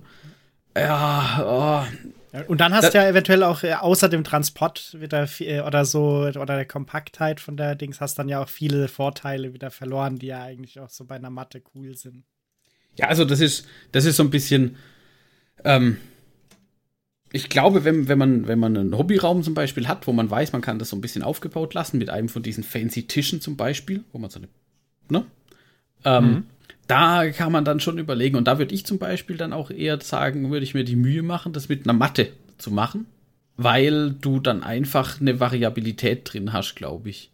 Ja, oh. Und dann hast du ja eventuell auch äh, außer dem Transport wieder äh, oder so oder der Kompaktheit von der Dings hast dann ja auch viele Vorteile wieder verloren, die ja eigentlich auch so bei einer Matte cool sind. Ja, also das ist das ist so ein bisschen ähm, ich glaube, wenn, wenn, man, wenn man einen Hobbyraum zum Beispiel hat, wo man weiß, man kann das so ein bisschen aufgebaut lassen, mit einem von diesen fancy Tischen zum Beispiel, wo man so eine, ne? Ähm, mhm. da kann man dann schon überlegen. Und da würde ich zum Beispiel dann auch eher sagen, würde ich mir die Mühe machen, das mit einer Matte zu machen, weil du dann einfach eine Variabilität drin hast, glaube ich.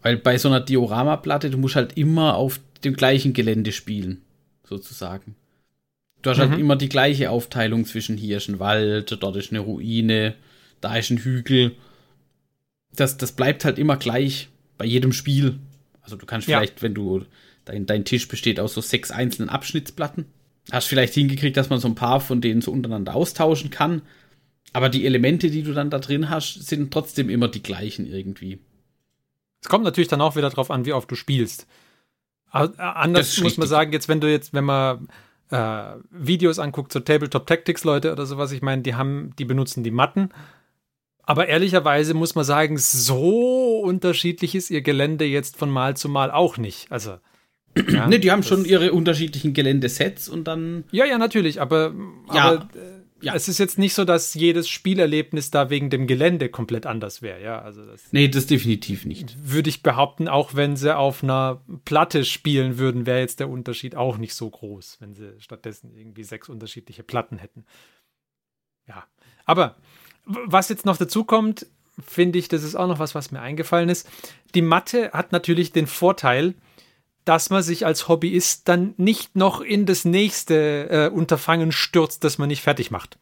Weil bei so einer Dioramaplatte, du musst halt immer auf dem gleichen Gelände spielen, sozusagen. Du hast halt mhm. halt immer die gleiche Aufteilung zwischen hier ist ein Wald, dort ist eine Ruine, da ist ein Hügel. Das, das bleibt halt immer gleich bei jedem Spiel. Also du kannst ja. vielleicht, wenn du, dein, dein Tisch besteht aus so sechs einzelnen Abschnittsplatten, hast vielleicht hingekriegt, dass man so ein paar von denen so untereinander austauschen kann. Aber die Elemente, die du dann da drin hast, sind trotzdem immer die gleichen irgendwie. Es kommt natürlich dann auch wieder drauf an, wie oft du spielst. Äh, anders muss man sagen, jetzt, wenn du jetzt, wenn man äh, Videos anguckt, so Tabletop Tactics Leute oder sowas, ich meine, die haben, die benutzen die Matten. Aber ehrlicherweise muss man sagen, so unterschiedlich ist ihr Gelände jetzt von Mal zu Mal auch nicht. Also. Ja, ne, die haben schon ihre unterschiedlichen Geländesets und dann. Ja, ja, natürlich, aber, ja. aber äh, ja. es ist jetzt nicht so, dass jedes Spielerlebnis da wegen dem Gelände komplett anders wäre, ja. Also das nee, das definitiv nicht. Würde ich behaupten, auch wenn sie auf einer Platte spielen würden, wäre jetzt der Unterschied auch nicht so groß, wenn sie stattdessen irgendwie sechs unterschiedliche Platten hätten. Ja. Aber was jetzt noch dazu kommt, finde ich, das ist auch noch was, was mir eingefallen ist. Die Matte hat natürlich den Vorteil, dass man sich als Hobbyist dann nicht noch in das nächste äh, Unterfangen stürzt, das man nicht fertig macht.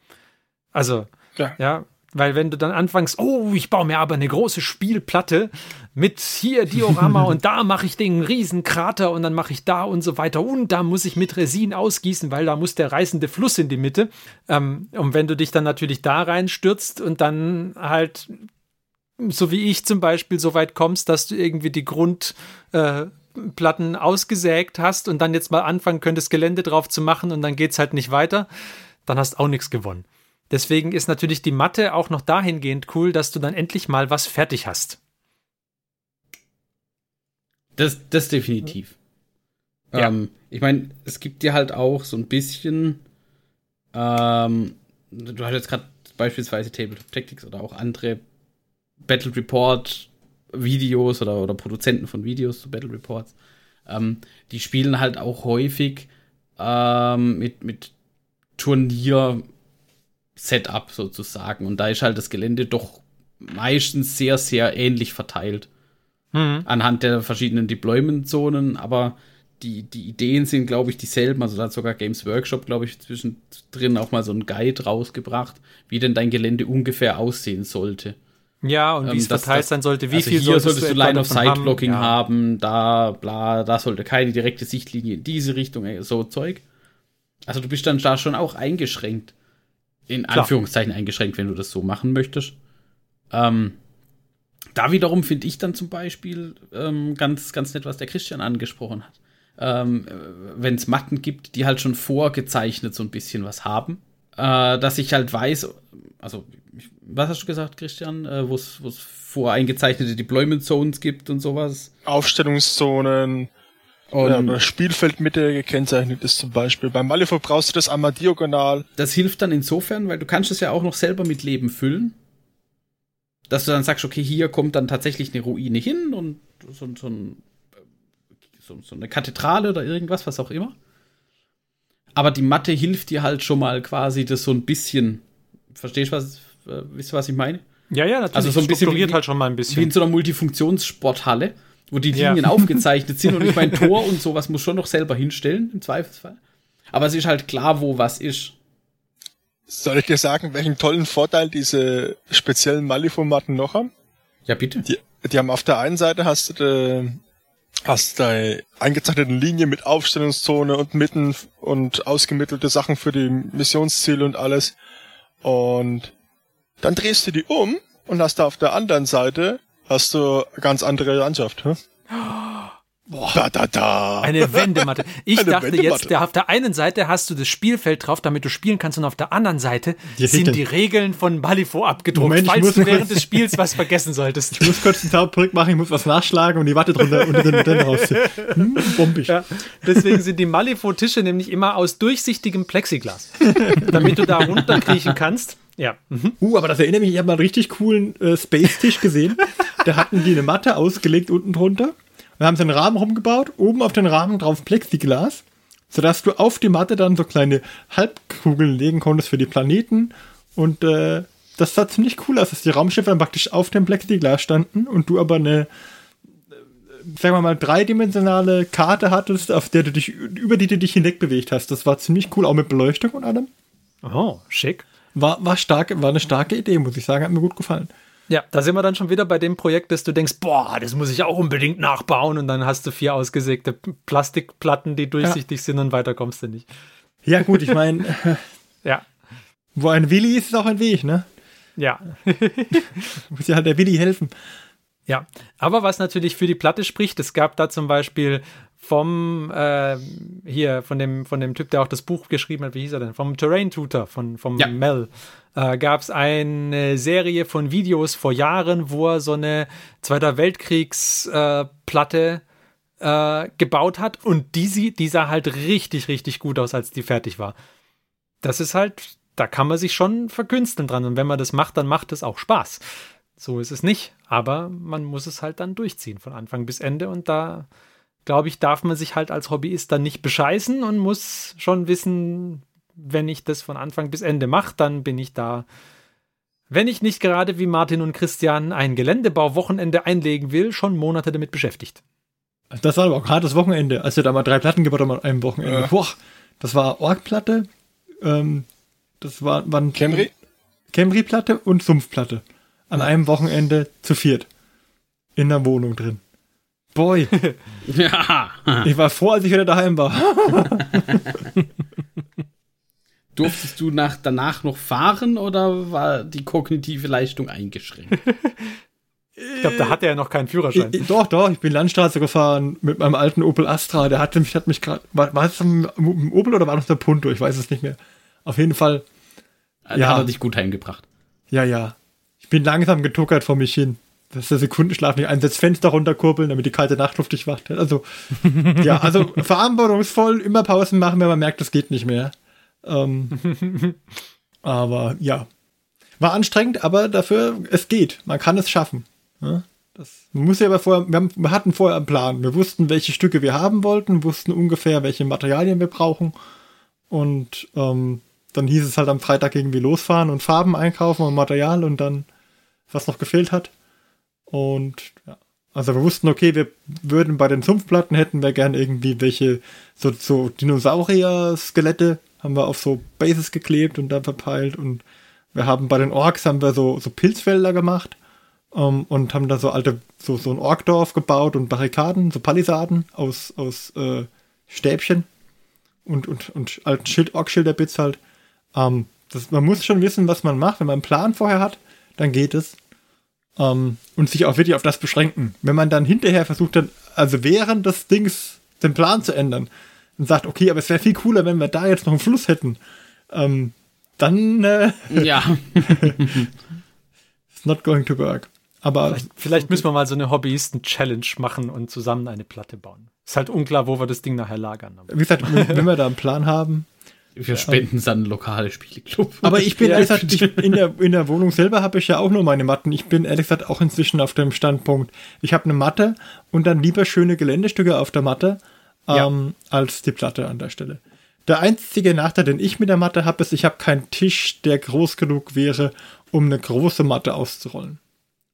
Also, ja. ja, weil wenn du dann anfängst, oh, ich baue mir aber eine große Spielplatte mit hier Diorama und da mache ich den riesen Krater und dann mache ich da und so weiter und da muss ich mit Resin ausgießen, weil da muss der reißende Fluss in die Mitte. Ähm, und wenn du dich dann natürlich da reinstürzt und dann halt so wie ich zum Beispiel so weit kommst, dass du irgendwie die Grund äh, Platten ausgesägt hast und dann jetzt mal anfangen könntest, Gelände drauf zu machen und dann geht es halt nicht weiter, dann hast auch nichts gewonnen. Deswegen ist natürlich die Matte auch noch dahingehend cool, dass du dann endlich mal was fertig hast. Das, das definitiv. Ja. Ähm, ich meine, es gibt dir halt auch so ein bisschen, ähm, du hast jetzt gerade beispielsweise Tabletop Tactics oder auch andere Battle Report Videos oder, oder Produzenten von Videos zu Battle Reports, ähm, die spielen halt auch häufig ähm, mit, mit Turnier-Setup sozusagen. Und da ist halt das Gelände doch meistens sehr, sehr ähnlich verteilt. Mhm. Anhand der verschiedenen Deployment-Zonen, aber die, die Ideen sind, glaube ich, dieselben. Also da hat sogar Games Workshop, glaube ich, zwischendrin auch mal so einen Guide rausgebracht, wie denn dein Gelände ungefähr aussehen sollte. Ja, und wie es ähm, verteilt sein sollte, wie also viel hier solltest, du Line-of-Sight-Blocking haben, ja. haben, da, bla, da sollte keine direkte Sichtlinie in diese Richtung, äh, so Zeug. Also du bist dann da schon auch eingeschränkt. In Klar. Anführungszeichen eingeschränkt, wenn du das so machen möchtest. Ähm, da wiederum finde ich dann zum Beispiel ähm, ganz, ganz nett, was der Christian angesprochen hat. Ähm, äh, wenn es Matten gibt, die halt schon vorgezeichnet so ein bisschen was haben, äh, dass ich halt weiß, also was hast du gesagt, Christian, äh, wo es voreingezeichnete Deployment Zones gibt und sowas? Aufstellungszonen, und ja, Spielfeldmitte gekennzeichnet ist zum Beispiel. Beim Malifaux brauchst du das einmal diagonal. Das hilft dann insofern, weil du kannst es ja auch noch selber mit Leben füllen. Dass du dann sagst, okay, hier kommt dann tatsächlich eine Ruine hin und so, so, ein, so, so eine Kathedrale oder irgendwas, was auch immer. Aber die Matte hilft dir halt schon mal quasi das so ein bisschen. Verstehst du, was, äh, wisst was ich meine? Ja, ja, natürlich. Also so ein bisschen wie, halt schon mal ein bisschen. Wie in so einer Multifunktionssporthalle, wo die Linien ja. aufgezeichnet sind und ich mein Tor und sowas muss schon noch selber hinstellen, im Zweifelsfall. Aber es ist halt klar, wo was ist. Soll ich dir sagen, welchen tollen Vorteil diese speziellen Maliformaten noch haben? Ja, bitte. Die, die haben auf der einen Seite hast du äh, hast deine eingezeichnete Linie mit Aufstellungszone und Mitten und ausgemittelte Sachen für die Missionsziele und alles. Und dann drehst du die um und hast da auf der anderen Seite hast du ganz andere Landschaft. Hm? Boah, da, da, da. Eine Wendematte. Ich eine dachte Wendematte. jetzt, auf der einen Seite hast du das Spielfeld drauf, damit du spielen kannst, und auf der anderen Seite die sind die Regeln von Malifaux abgedruckt, Moment, falls du während des Spiels was vergessen solltest. Ich muss kurz den Taubrück machen, ich muss was nachschlagen und die Watte drunter unter den Modell rausziehen. Hm, bombig. Ja, deswegen sind die Malifaux-Tische nämlich immer aus durchsichtigem Plexiglas, damit du da runterkriechen kannst. Ja. Mhm. Uh, aber das erinnert mich, ich habe mal einen richtig coolen äh, Space-Tisch gesehen. da hatten die eine Matte ausgelegt unten drunter Wir haben so einen Rahmen rumgebaut, oben auf den Rahmen drauf Plexiglas, sodass du auf die Matte dann so kleine Halbkugeln legen konntest für die Planeten. Und äh, das sah ziemlich cool aus, dass die Raumschiffe dann praktisch auf dem Plexiglas standen und du aber eine, äh, sagen wir mal, dreidimensionale Karte hattest, auf der du dich, über die du dich hinweg bewegt hast. Das war ziemlich cool, auch mit Beleuchtung und allem. Oh, schick. War, war stark, war eine starke Idee, muss ich sagen, hat mir gut gefallen. Ja, da sind wir dann schon wieder bei dem Projekt, dass du denkst, boah, das muss ich auch unbedingt nachbauen und dann hast du vier ausgesägte Plastikplatten, die durchsichtig ja. sind und weiter kommst du nicht. Ja, gut, ich meine, ja. Wo ein Willi ist, ist auch ein Weg, ne? Ja. muss ja halt der Willi helfen. Ja, aber was natürlich für die Platte spricht, es gab da zum Beispiel vom äh, hier von dem von dem Typ, der auch das Buch geschrieben hat, wie hieß er denn? Vom Terrain Tutor von vom ja. Mel äh, gab es eine Serie von Videos vor Jahren, wo er so eine Zweiter Weltkriegsplatte äh, äh, gebaut hat und die, die sah halt richtig richtig gut aus, als die fertig war. Das ist halt, da kann man sich schon verkünsteln dran und wenn man das macht, dann macht es auch Spaß. So ist es nicht, aber man muss es halt dann durchziehen von Anfang bis Ende und da glaube ich, darf man sich halt als Hobbyist dann nicht bescheißen und muss schon wissen, wenn ich das von Anfang bis Ende mache, dann bin ich da. Wenn ich nicht gerade wie Martin und Christian ein Geländebauwochenende einlegen will, schon Monate damit beschäftigt. Das war aber auch gerade das Wochenende, als wir da mal drei Platten gebaut haben an einem Wochenende. Ja. Boah, das war Orgplatte, ähm, das war, waren Camry? Camry-Platte und Sumpfplatte. An einem Wochenende zu viert. In der Wohnung drin. Boy. ja. Ich war froh, als ich wieder daheim war. Durftest du nach, danach noch fahren oder war die kognitive Leistung eingeschränkt? Ich glaube, da hatte er noch keinen Führerschein. Ich, doch, doch, ich bin Landstraße gefahren mit meinem alten Opel Astra. Der hatte mich, hat mich gerade. War, war es ein Opel oder war das der Punto? Ich weiß es nicht mehr. Auf jeden Fall. Also ja. Hat er dich gut heimgebracht. Ja, ja. Ich bin langsam getuckert vor mich hin dass der Sekundenschlaf nicht einsetzt, Fenster runterkurbeln, damit die kalte Nachtluft dich wacht. Also, ja, also verantwortungsvoll, immer Pausen machen, wenn man merkt, das geht nicht mehr. Ähm, aber ja. War anstrengend, aber dafür, es geht. Man kann es schaffen. Das muss ja aber vorher, wir, haben, wir, hatten vorher einen Plan. Wir wussten, welche Stücke wir haben wollten, wussten ungefähr, welche Materialien wir brauchen. Und ähm, dann hieß es halt am Freitag irgendwie losfahren und Farben einkaufen und Material und dann, was noch gefehlt hat. Und ja. Also wir wussten, okay, wir würden bei den Sumpfplatten hätten wir gern irgendwie welche so, so Dinosaurier-Skelette haben wir auf so Bases geklebt und dann verpeilt und wir haben bei den Orks haben wir so, so Pilzfelder gemacht um, ähm, und haben da so alte, so, so ein Orkdorf gebaut und Barrikaden, so Palisaden aus, aus äh, Stäbchen und, und, und alten Schild, Orkschilderbits halt. Um, ähm, das, man muss schon wissen, was man macht. Wenn man einen Plan vorher hat, dann geht es. Ähm, und sich auch wirklich auf das beschränken. Wenn man dann hinterher versucht, dann, also während des Dings den Plan zu ändern und sagt, okay, aber es wäre viel cooler, wenn wir da jetzt noch einen Fluss hätten, ähm, dann äh, ja. it's not going to work. Aber vielleicht, vielleicht müssen wir mal so eine Hobbyisten-Challenge machen und zusammen eine Platte bauen. Ist halt unklar, wo wir das Ding nachher lagern. Wie gesagt, wenn wir da einen Plan haben, wir spenden es an lokale Spieleclub. Aber ich bin ehrlich gesagt, ich, in, der, in der Wohnung selber habe ich ja auch nur meine Matten. Ich bin ehrlich gesagt auch inzwischen auf dem Standpunkt, ich habe eine Matte und dann lieber schöne Geländestücke auf der Matte ähm, ja. als die Platte an der Stelle. Der einzige Nachteil, den ich mit der Matte habe, ist, ich habe keinen Tisch, der groß genug wäre, um eine große Matte auszurollen.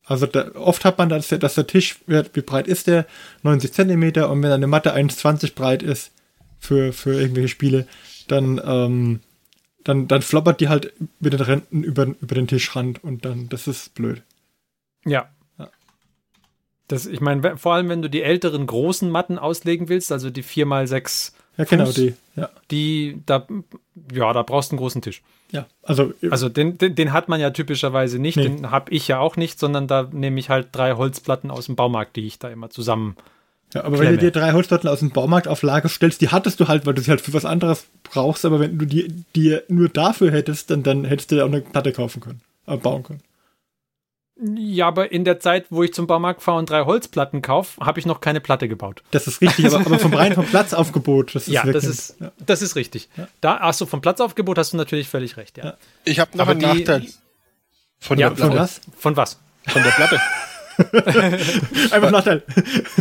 Also da, oft hat man, das, dass der Tisch, wie breit ist der? 90 Zentimeter und wenn eine Matte 1,20 breit ist für, für irgendwelche Spiele, dann, ähm, dann, dann floppert die halt mit den Renten über, über den Tischrand und dann, das ist blöd. Ja. Das, ich meine, vor allem, wenn du die älteren großen Matten auslegen willst, also die 4x6 ja, genau, die, ja. Die, da, ja, da brauchst du einen großen Tisch. Ja, also. Also den, den, den hat man ja typischerweise nicht, nee. den habe ich ja auch nicht, sondern da nehme ich halt drei Holzplatten aus dem Baumarkt, die ich da immer zusammen ja, aber Klemme. wenn du dir drei Holzplatten aus dem Baumarkt auf Lager stellst, die hattest du halt, weil du sie halt für was anderes brauchst, aber wenn du die, die nur dafür hättest, dann, dann hättest du ja auch eine Platte kaufen können, äh, bauen können. Ja, aber in der Zeit, wo ich zum Baumarkt fahre und drei Holzplatten kaufe, habe ich noch keine Platte gebaut. Das ist richtig, aber, aber vom rein vom Platzaufgebot. Das ist ja, das ist, ja, das ist richtig. Ja. Da, achso, vom Platzaufgebot hast du natürlich völlig recht, ja. Ich habe noch aber einen die, Nachteil. Von ja. Von was? Von was? Von der Platte. Einfach Nachteil.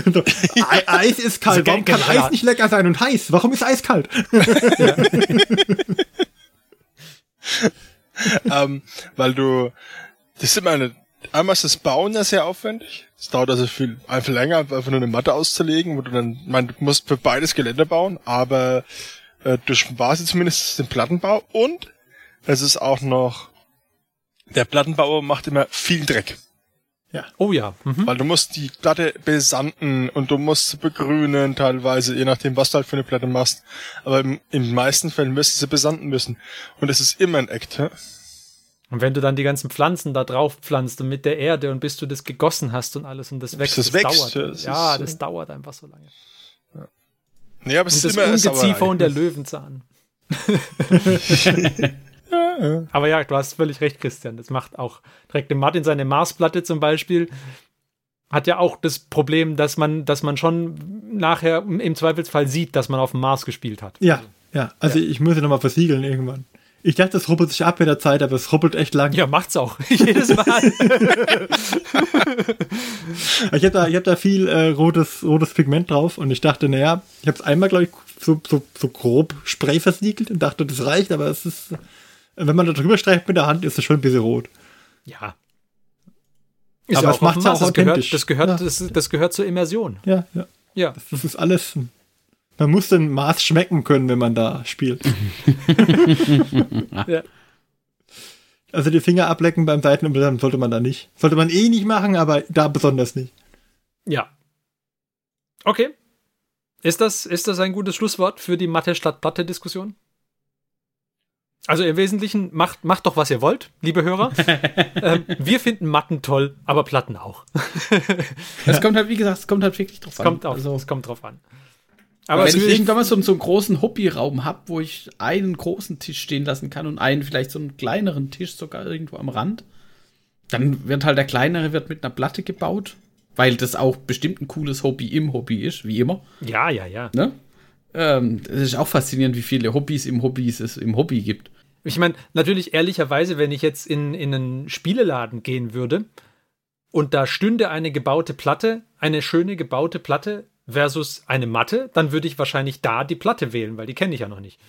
Eis ist kalt. Warum kann. Eis nicht lecker sein und heiß? Warum ist Eis kalt? ähm, weil du, das ist immer eine, einmal ist das Bauen ja sehr aufwendig. Es dauert also viel, einfach länger, einfach nur eine Matte auszulegen, wo du dann, du musst für beides Gelände bauen, aber äh, du sparst zumindest den Plattenbau und es ist auch noch, der Plattenbauer macht immer viel Dreck. Oh ja. Mhm. Weil du musst die Platte besanden und du musst sie begrünen teilweise, je nachdem, was du halt für eine Platte machst. Aber im, in den meisten Fällen du sie besanden müssen. Und es ist immer ein Act. hä? Und wenn du dann die ganzen Pflanzen da drauf pflanzt und mit der Erde und bis du das gegossen hast und alles und das wächst, das wächst, dauert. ja, das ja, ist, das äh, dauert einfach so lange. Nee, aber es Und ist das immer Ungeziefer und der Löwenzahn. Aber ja, du hast völlig recht, Christian. Das macht auch direkt der Martin seine Marsplatte zum Beispiel. Hat ja auch das Problem, dass man, dass man schon nachher im Zweifelsfall sieht, dass man auf dem Mars gespielt hat. Ja, ja. Also ich muss sie nochmal versiegeln irgendwann. Ich dachte, das ruppelt sich ab mit der Zeit, aber es ruppelt echt lang. Ja, macht's auch. Jedes Mal. Ich habe da, ich hab da viel äh, rotes, rotes Pigment drauf und ich dachte, naja, ich habe es einmal, glaube ich, so, so, so grob Spray versiegelt und dachte, das reicht, aber es ist, wenn man da drüber streicht mit der Hand, ist es schon ein bisschen rot. ja. Aber es macht's Mars. auch das gehört, authentisch. das, gehört, Ja. das, das gehört zur Immersion. Ja, ja. Ja. Das ist alles. Man muss den Maß schmecken können, wenn man da spielt. ja. Also die Finger ablecken beim Seitenumdrehen sollte man da nicht. Sollte man eh nicht machen, aber da besonders nicht. Ja. Okay. Ist das, ist das ein gutes Schlusswort für die Mathe statt Platte Diskussion? Also im Wesentlichen macht, macht doch, was ihr wollt, liebe Hörer. ähm, wir finden Matten toll, aber Platten auch. Es kommt halt, wie gesagt, es kommt halt wirklich drauf Es an. kommt, auf, Also, es kommt drauf an. Aber wenn ich irgendwann mal so, so einen großen Hobbyraum habe, wo ich einen großen Tisch stehen lassen kann und einen vielleicht so einen kleineren Tisch sogar irgendwo am Rand, dann wird halt der kleinere wird mit einer Platte gebaut, weil das auch bestimmt ein cooles Hobby im Hobby ist, wie immer. ja, ja, ja. Ne? Ähm, es ist auch faszinierend, wie viele Hobbys im Hobbys es im Hobby gibt. Ich meine, natürlich ehrlicherweise, wenn ich jetzt in, in einen Spieleladen gehen würde und da stünde eine gebaute Platte, eine schöne gebaute Platte versus eine Matte, dann würde ich wahrscheinlich da die Platte wählen, weil die kenne ich ja noch nicht.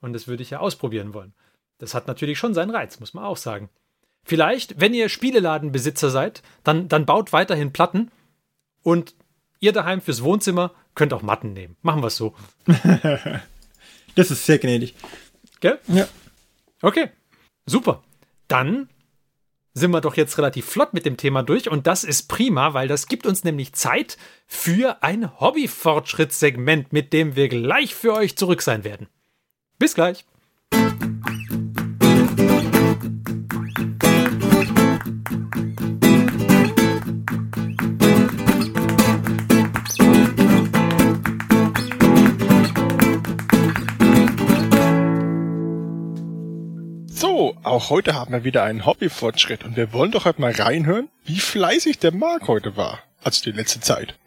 Und das würde ich ja ausprobieren wollen. Das hat natürlich schon seinen Reiz, muss man auch sagen. Vielleicht, wenn ihr Spieleladenbesitzer seid, dann, dann baut weiterhin Platten und ihr daheim fürs Wohnzimmer könnt auch Matten nehmen. Machen wir es so. Das ist sehr gnädig. Gell? Ja. Okay, super. Dann sind wir doch jetzt relativ flott mit dem Thema durch und das ist prima, weil das gibt uns nämlich Zeit für ein Hobbyfortschrittssegment, mit dem wir gleich für euch zurück sein werden. Bis gleich. Auch heute haben wir wieder einen Hobbyfortschritt und wir wollen doch heute mal reinhören, wie fleißig der Marc heute war, also die letzte Zeit.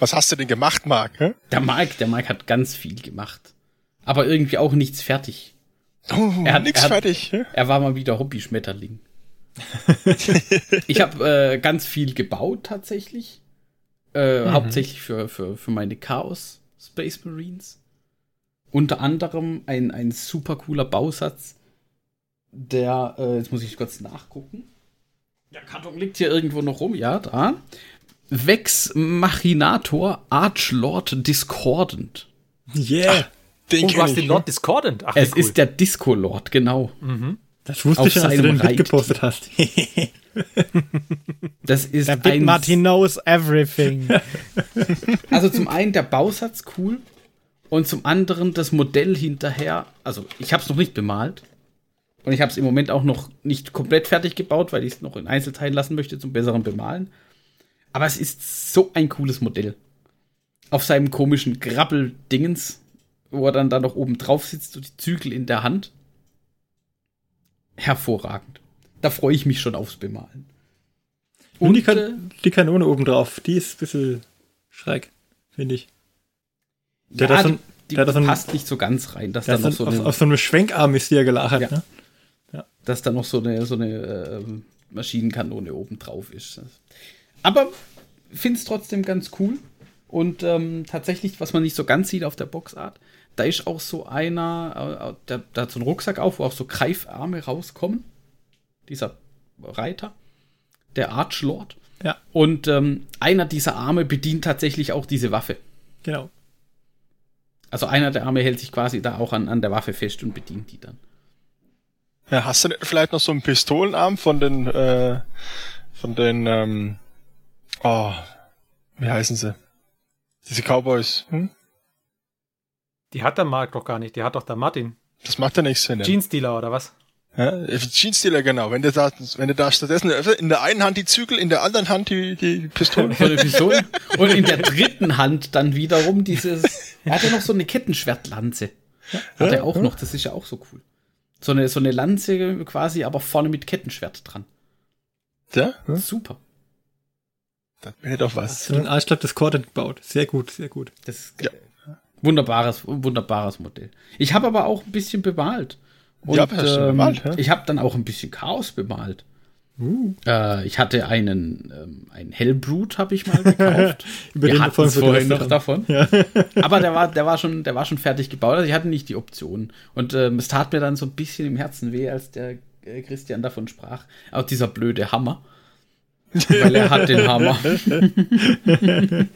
Was hast du denn gemacht, Marc? hä? Der Marc, der Marc hat ganz viel gemacht. Aber irgendwie auch nichts fertig. Oh, Er hat- hat- fertig. hä? Er war mal wieder Hobby-Schmetterling. ich habe äh, ganz viel gebaut tatsächlich. Äh, Hauptsächlich für, für, für meine Chaos Space Marines. Unter anderem ein, ein super cooler Bausatz, der, äh, jetzt muss ich kurz nachgucken. Der Karton liegt hier irgendwo noch rum, ja, da. Vex Machinator Archlord Discordant. Yeah. Den Oh, du hast ich, den hä? Lord Discordant. Ach, Es cool. ist der Disco Lord, genau. Das wusste Auf ich schon, als du den Reit- mitgepostet hast. Das ist Der Big ein Martin knows everything. Also zum einen der Bausatz cool und zum anderen das Modell hinterher. Also ich habe es noch nicht bemalt und ich habe es im Moment auch noch nicht komplett fertig gebaut, weil ich es noch in Einzelteilen lassen möchte zum besseren Bemalen. Aber es ist so ein cooles Modell. Auf seinem komischen Grabbel-Dingens, wo er dann da noch oben drauf sitzt und die Zügel in der Hand. Hervorragend. Da freue ich mich schon aufs Bemalen. Und die, äh, kan die Kanone oben drauf, die ist ein bisschen schräg, finde ich. Der ja, hat so ein- die, die der hat so ein- passt nicht so ganz rein, dass da noch so, auf, eine, auf so einem Schwenkarm ist die ja gelagert, Ja. ne? Dass da noch so eine, so eine ähm, Maschinenkanone oben drauf ist. aber finde es trotzdem ganz cool. Und ähm, tatsächlich, was man nicht so ganz sieht auf der Boxart, da ist auch so einer, äh, der, der hat so einen Rucksack auf, wo auch so Greifarme rauskommen. Dieser Reiter, der Archlord. Ja. Und ähm, einer dieser Arme bedient tatsächlich auch diese Waffe. Genau. Also einer der Arme hält sich quasi da auch an, an der Waffe fest und bedient die dann. Ja, hast du vielleicht noch so einen Pistolenarm von den, äh, von den, ähm, oh, wie heißen sie? Diese Cowboys. Hm? Die hat der Mark doch gar nicht, die hat doch der Martin. Das macht ja nichts, wenn Jeans-Dealer oder was? Ja, Jeans-Dealer, genau. Wenn du da, wenn du da stattdessen in der einen Hand die Zügel, in der anderen Hand die, die Pistole. So eine Pistole. Und in der dritten Hand dann wiederum dieses. Er hat ja noch so eine Kettenschwertlanze. Hat er auch noch, das ist ja auch so cool. So eine, so eine Lanze quasi, aber vorne mit Kettenschwert dran. Ja? Super. Das wäre doch was. Hast du den Arschloch des Cordon gebaut. Sehr gut, sehr gut. Das ist ja. wunderbares, wunderbares Modell. Ich habe aber auch ein bisschen bemalt. Und, ja, ähm, bemalt, ja? ich habe dann auch ein bisschen Chaos bemalt. Uh. Äh, ich hatte einen, ähm, einen Hellbrut, habe ich mal gekauft. Über Wir den hatten vorhin es vorhin noch davon. Ja. Aber der war, der war schon, der war schon fertig gebaut. Also ich hatte nicht die Option. Und ähm, es tat mir dann so ein bisschen im Herzen weh, als der äh, Christian davon sprach. Auch dieser blöde Hammer. Weil er hat den Hammer.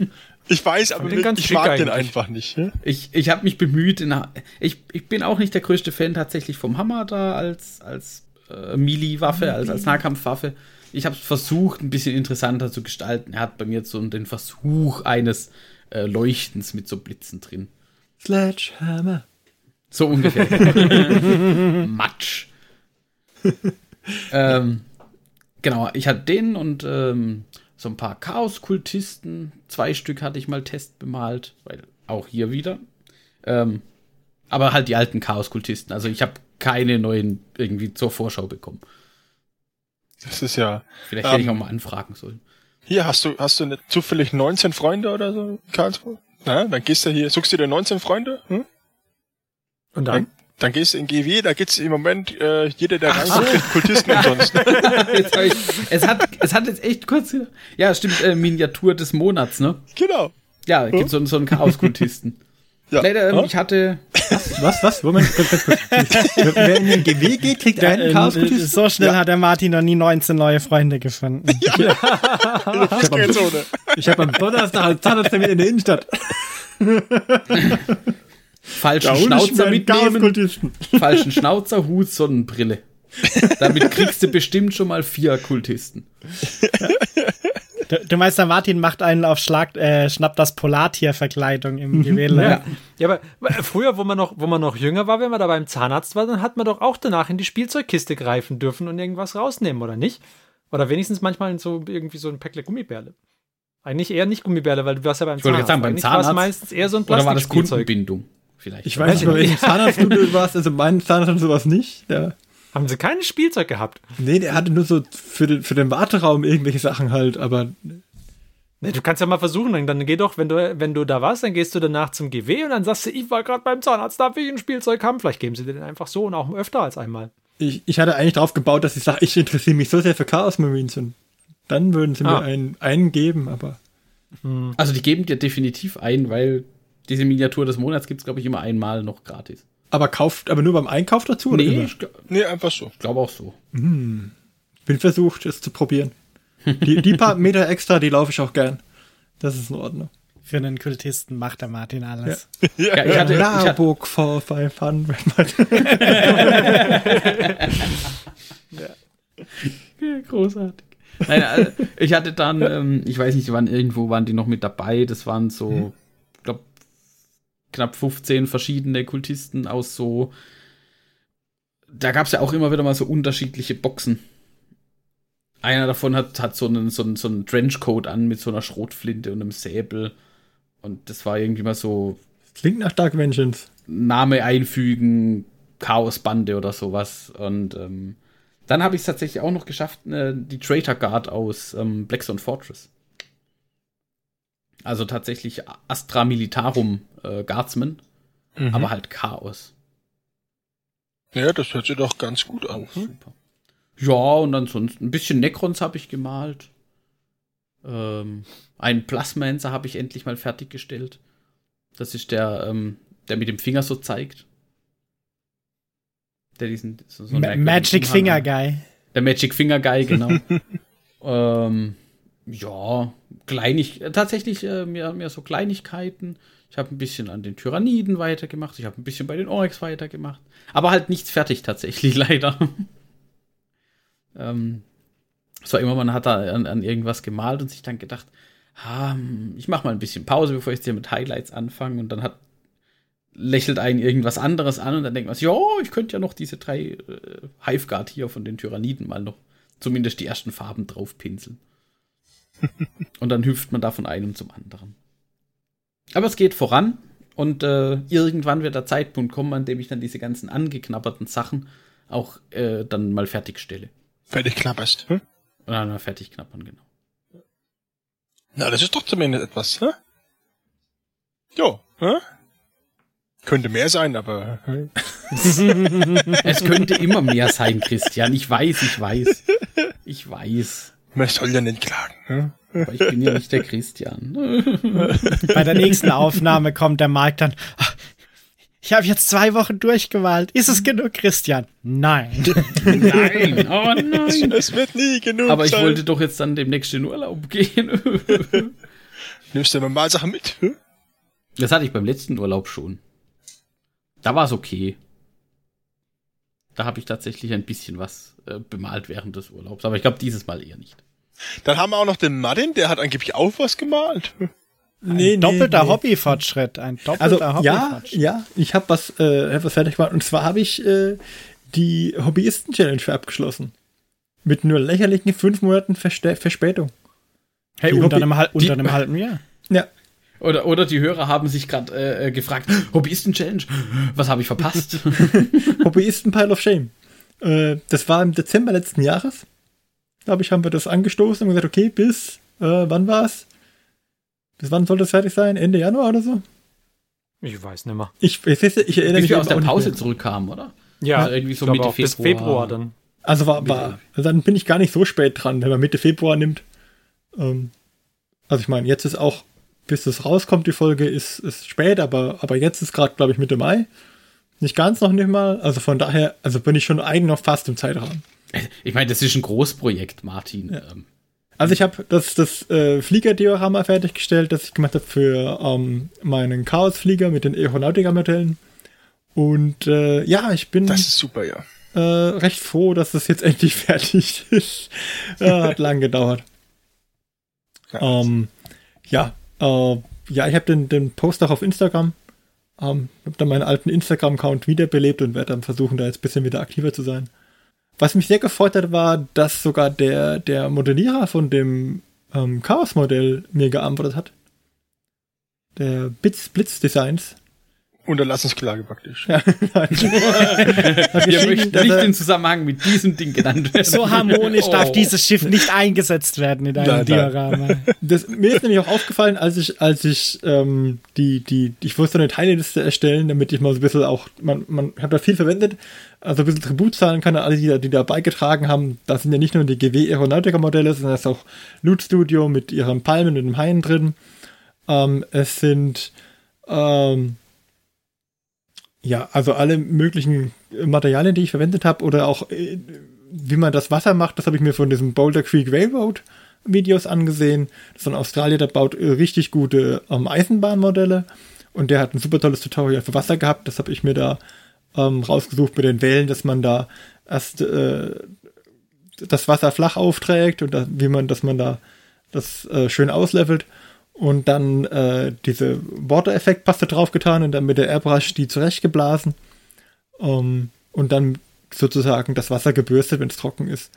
Ich weiß, aber den ich schick mag den eigentlich. einfach nicht. Ich, ich habe mich bemüht. In, ich, ich bin auch nicht der größte Fan tatsächlich vom Hammer da als, als äh, Melee-Waffe, als, als Nahkampfwaffe. Ich habe versucht, ein bisschen interessanter zu gestalten. Er hat bei mir so den Versuch eines äh, Leuchtens mit so Blitzen drin. Sledgehammer. So ungefähr. Matsch. ähm, genau, ich hatte den und ähm, so ein paar Chaos-Kultisten. Zwei Stück hatte ich mal Test bemalt, weil auch hier wieder. Ähm, aber halt die alten Chaos-Kultisten. Also ich habe keine neuen irgendwie zur Vorschau bekommen. Das ist ja. Vielleicht hätte ich Ähm, auch mal anfragen sollen. Hier hast du, hast du nicht zufällig 19 Freunde oder so, in Karlsruhe? Na, dann gehst du hier, suchst du dir 19 Freunde? Hm? Und Dann, dann? dann gehst du in GW, da gibt's im Moment äh, jeder, der reinkommt, kriegt Kultisten umsonst. Ich, es, hat, es hat jetzt echt kurz. Ja, stimmt, äh, Miniatur des Monats, ne? genau. Ja, es gibt so, so einen Chaos-Kultisten. Ja. Leider, ähm, Ja? ich hatte. Was, was? Moment, ganz kurz. Wer in den GW geht, kriegt einen Ähm, Chaos äh, so schnell hat der Martin noch nie 19 neue Freunde gefunden. Fußgängerzone. Ich habe am Donnerstag einen Zahnarzttermin in der Innenstadt. falschen ich Schnauzer mitnehmen, falschen Schnauzer, Hut, Sonnenbrille. Damit kriegst du bestimmt schon mal vier Kultisten. Du, du meinst, der Martin macht einen auf Schlag, äh, schnappt das Polartier-Verkleidung im Gewähle. Ja. Ja, aber äh, früher, wo man noch, wo man noch jünger war, wenn man da beim Zahnarzt war, dann hat man doch auch danach in die Spielzeugkiste greifen dürfen und irgendwas rausnehmen, oder nicht? Oder wenigstens manchmal in so irgendwie so ein Päckle Gummibärle. Eigentlich eher nicht Gummibärle, weil du warst ja beim Ich wollte Zahnarzt. gerade sagen, beim Eigentlich war es Zahnarzt. meistens eher so ein Oder war das. Kundenbindung? Vielleicht. Ich weiß nicht, bei welchem Zahnarzt du warst. Also mein Zahnarzt hat sowas nicht. Der, Haben sie kein Spielzeug gehabt? nee, der hatte nur so für den, für den Warteraum irgendwelche Sachen halt, aber Nee, du kannst ja mal versuchen, dann, dann geh doch, wenn du, wenn du da warst, dann gehst du danach zum GW und dann sagst du, ich war gerade beim Zahnarzt, darf ich ein Spielzeug haben? Vielleicht geben sie dir den einfach so und auch öfter als einmal. ich, ich hatte eigentlich drauf gebaut, dass ich sage, ich interessiere mich so sehr für Chaos Marines und dann würden sie Ah. mir einen, einen geben, aber Also die geben dir definitiv ein, weil diese Miniatur des Monats gibt es, glaube ich, immer einmal noch gratis. Aber kauft, aber nur beim Einkauf dazu oder Nee, immer? ich Nee, einfach so. glaube auch so. Bin versucht, es zu probieren. Die, die paar Meter extra, die laufe ich auch gern. Das ist in Ordnung. Für einen Kultisten macht der Martin alles. Ja, ich hatte, ich hatte, Nahburg for 500. Großartig. Nein, also, ich hatte dann, ähm, ich weiß nicht, wann irgendwo waren die noch mit dabei. Das waren so, ich glaube, knapp 15 verschiedene Kultisten aus so. Da gab es ja auch immer wieder mal so unterschiedliche Boxen. Einer davon hat, hat so einen, so einen, so einen Trenchcoat an mit so einer Schrotflinte und einem Säbel. Und das war irgendwie mal so Klingt nach Dark Vengeance. Name einfügen, Chaosbande oder sowas. Und ähm, dann habe ich es tatsächlich auch noch geschafft, äh, die Traitor Guard aus ähm, Blackstone Fortress. Also tatsächlich Astra Militarum äh, Guardsman, aber halt Chaos. Ja, das hört sich doch ganz gut an. Super. Ja, und ansonsten ein bisschen Necrons habe ich gemalt. Ähm, einen Plasmancer habe ich endlich mal fertiggestellt. Das ist der, ähm, der mit dem Finger so zeigt. Der diesen. So, so Ma Magic Finger Guy. Der Magic Finger Guy, genau. ähm, ja, kleinig, tatsächlich äh, mehr, mehr so Kleinigkeiten. Ich habe ein bisschen an den Tyranniden weitergemacht. Ich habe ein bisschen bei den Oryx weitergemacht. Aber halt nichts fertig tatsächlich, leider. ähm, war immer, man hat da an, an, irgendwas gemalt und sich dann gedacht, ah, ich mache mal ein bisschen Pause, bevor ich jetzt hier mit Highlights anfange. Und dann hat lächelt einen irgendwas anderes an und dann denkt man sich, ja, ich könnte ja noch diese drei äh, Hiveguard hier von den Tyranniden mal noch zumindest die ersten Farben drauf pinseln. Und dann hüpft man da von einem zum anderen. Aber es geht voran und äh, irgendwann wird der Zeitpunkt kommen, an dem ich dann diese ganzen angeknabberten Sachen auch äh, dann mal fertigstelle. Fertig knapperst, hm? Und dann mal fertig knappern, genau. Na, das ist doch zumindest etwas, hä? Jo, hä? Könnte mehr sein, aber. es könnte immer mehr sein, Christian. Ich weiß, ich weiß. Ich weiß. Man soll ja nicht klagen. Ne? Aber ich bin ja nicht der Christian. Bei der nächsten Aufnahme kommt der Marc dann. Ich habe jetzt zwei Wochen durchgewalt. Ist es genug, Christian? Nein. nein. Oh nein. Es wird nie genug. Aber ich sein. wollte doch jetzt dann demnächst in Urlaub gehen. Nimmst du mal Sachen mit? Das hatte ich beim letzten Urlaub schon. Da war es okay. Da habe ich tatsächlich ein bisschen was äh, bemalt während des Urlaubs. Aber ich glaube, dieses Mal eher nicht. Dann haben wir auch noch den Martin, der hat angeblich auch was gemalt. Ein nee, doppelter nee. Hobbyfortschritt. Ein doppelter also, Hobbyfortschritt. Ja, ja, ich habe was, äh, hab was fertig gemacht. Und zwar habe ich äh, die Hobbyisten-Challenge für abgeschlossen. Mit nur lächerlichen fünf Monaten Verste Verspätung. Hey, unter, einem, unter einem halben Jahr. Ja, oder, oder die Hörer haben sich gerade äh, äh, gefragt, Hobbyisten-Challenge, was habe ich verpasst? Hobbyisten-Pile of Shame. Äh, das war im Dezember letzten Jahres. Glaube ich, haben wir das angestoßen und gesagt, okay, bis, äh, wann war's? Bis wann soll das fertig sein? Ende Januar oder so? Ich weiß nicht mehr. Ich, ich, ich, ich erinnere bis mich wir aus der Pause zurückkamen, oder? Ja, also irgendwie so Mitte Februar. Bis Februar dann. Also war, war, also dann bin ich gar nicht so spät dran, wenn man Mitte Februar nimmt. Ähm, also ich meine, jetzt ist auch bis das rauskommt, die Folge, ist, ist spät, aber, aber jetzt ist gerade, glaube ich, Mitte Mai. Nicht ganz noch nicht mal. Also von daher, also bin ich schon eigentlich noch fast im Zeitrahmen. Ich meine, das ist ein Großprojekt, Martin. Ja. Ähm. Also ich habe das, das äh, Fliegerdiorama fertiggestellt, das ich gemacht habe für ähm, meinen Chaosflieger mit den Aeronautica-Modellen. Und äh, ja, ich bin. Das ist super, ja. Äh, recht froh, dass das jetzt endlich fertig ist. äh, hat lang gedauert. Ja, ähm, ja äh, ja, ich habe den, den Post auch auf Instagram. Ähm, habe dann meinen alten Instagram-Account wiederbelebt und werde dann versuchen, da jetzt ein bisschen wieder aktiver zu sein. Was mich sehr gefreut hat, war, dass sogar der, der Modellierer von dem ähm, Chaos-Modell mir geantwortet hat. Der Blitz, Blitz Designs. Unterlassungsklage praktisch. Ja. Wir möchten nicht im Zusammenhang mit diesem Ding genannt werden. So harmonisch oh. darf dieses Schiff nicht eingesetzt werden in einem Diorama. Das, mir ist nämlich auch aufgefallen, als ich, als ich ähm, die, die, ich wollte so eine Teilliste erstellen, damit ich mal so ein bisschen auch, man, man hat da viel verwendet, also ein bisschen Tribut zahlen kann an alle, die da, die da beigetragen haben. Da sind ja nicht nur die GW Aeronautica Modelle, sondern es ist auch Loot Studio mit ihren Palmen und dem Haien drin. Ähm, es sind ähm, ja, also alle möglichen Materialien, die ich verwendet habe oder auch äh, wie man das Wasser macht, das habe ich mir von diesem Boulder Creek Railroad Videos angesehen. Das ist ein Australier, der baut äh, richtig gute ähm, Eisenbahnmodelle und der hat ein super tolles Tutorial für Wasser gehabt. Das habe ich mir da ähm, rausgesucht mit den Wellen, dass man da erst äh, das Wasser flach aufträgt und da, wie man, dass man da das äh, schön auslevelt und dann äh, diese Water-Effekt-Paste draufgetan und dann mit der Airbrush die zurechtgeblasen ähm, und dann sozusagen das Wasser gebürstet, wenn es trocken ist.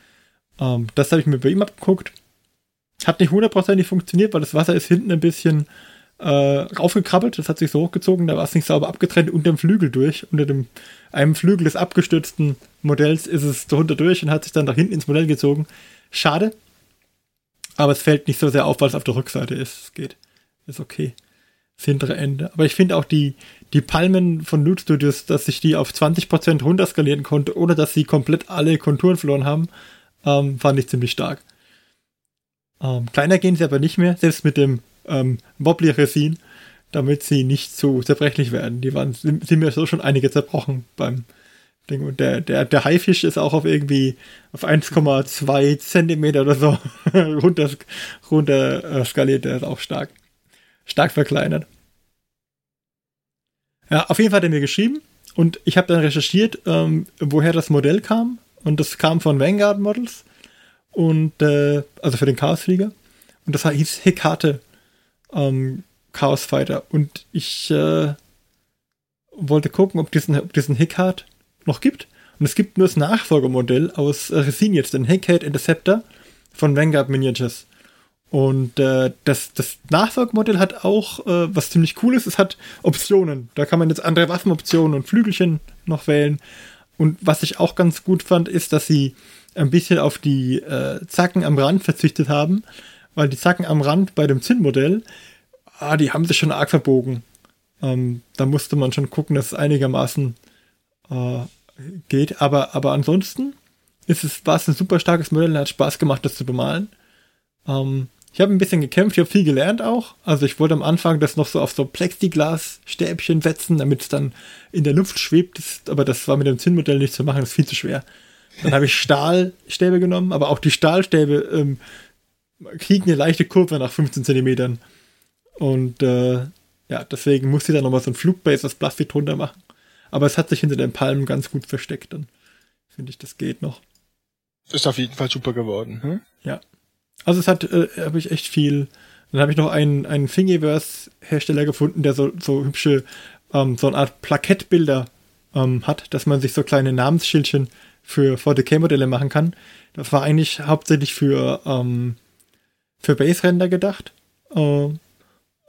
Ähm, das habe ich mir bei ihm abgeguckt. Hat nicht hundertprozentig funktioniert, weil das Wasser ist hinten ein bisschen äh, raufgekrabbelt, das hat sich so hochgezogen, da war es nicht sauber abgetrennt unter dem Flügel durch. Unter dem einem Flügel des abgestürzten Modells ist es drunter durch und hat sich dann nach hinten ins Modell gezogen. Schade, aber es fällt nicht so sehr auf, weil es auf der Rückseite ist. Es geht. Ist okay. Das hintere Ende. Aber ich finde auch die, die Palmen von Loot Studios, dass ich die auf 20% runterskalieren konnte, ohne dass sie komplett alle Konturen verloren haben, ähm, fand ich ziemlich stark. Ähm, kleiner gehen sie aber nicht mehr, selbst mit dem ähm, Wobbly Resin, damit sie nicht so zerbrechlich werden. Die waren, sind, mir so schon einige zerbrochen beim der, der, der Haifisch ist auch auf irgendwie auf 1,2 Zentimeter oder so runter, runter äh, skaliert. Der ist auch stark, stark verkleinert. Ja, auf jeden Fall hat er mir geschrieben und ich habe dann recherchiert, ähm, woher das Modell kam. Und das kam von Vanguard Models. Und, äh, also für den Chaosflieger. Und das hieß Hekate ähm, Chaos Fighter. Und ich äh, wollte gucken, ob diesen, ob diesen Hecate noch gibt. Und es gibt nur das Nachfolgemodell aus Resin jetzt, den Hecate Interceptor von Vanguard Miniatures. Und äh, das, das Nachfolgemodell hat auch, äh, was ziemlich cool ist, es hat Optionen. Da kann man jetzt andere Waffenoptionen und Flügelchen noch wählen. Und was ich auch ganz gut fand, ist, dass sie ein bisschen auf die äh, Zacken am Rand verzichtet haben, weil die Zacken am Rand bei dem Zinnmodell, ah, die haben sich schon arg verbogen. Ähm, da musste man schon gucken, dass es einigermaßen äh, geht. Aber, aber ansonsten ist es, war es ein super starkes Modell, hat Spaß gemacht, das zu bemalen. Ähm, ich habe ein bisschen gekämpft, ich habe viel gelernt auch. Also ich wollte am Anfang das noch so auf so Plexiglas-Stäbchen setzen, damit es dann in der Luft schwebt. aber das war mit dem Zinnmodell nicht zu machen, das ist viel zu schwer. Dann habe ich Stahlstäbe genommen, aber auch die Stahlstäbe ähm, kriegen eine leichte Kurve nach 15 Zentimetern. Und äh, ja, deswegen musste ich da nochmal so ein Flugbase aus Plastik drunter machen. Aber es hat sich hinter den Palmen ganz gut versteckt. Dann finde ich, das geht noch. Ist auf jeden Fall super geworden. Hm? Ja. Also es hat, äh, habe ich echt viel. Dann habe ich noch einen, einen Thingiverse-Hersteller gefunden, der so, so hübsche, ähm, so eine Art Plakettbilder ähm, hat, dass man sich so kleine Namensschildchen für 40k-Modelle machen kann. Das war eigentlich hauptsächlich für, ähm, für Base-Render gedacht. Äh, ähm,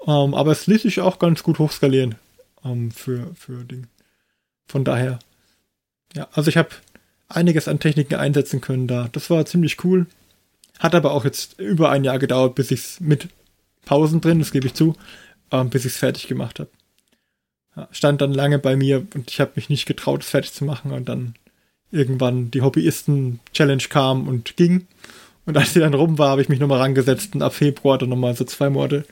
aber es ließ sich auch ganz gut hochskalieren ähm, für, für Ding. Von daher, ja, also ich habe einiges an Techniken einsetzen können da. Das war ziemlich cool. Hat aber auch jetzt über ein Jahr gedauert, bis ich es mit Pausen drin, das gebe ich zu, ähm, bis ich es fertig gemacht habe. Ja, stand dann lange bei mir und ich habe mich nicht getraut, es fertig zu machen und dann irgendwann die Hobbyisten-Challenge kam und ging. Und als sie dann rum war, habe ich mich nochmal rangesetzt und ab Februar dann nochmal so zwei Monate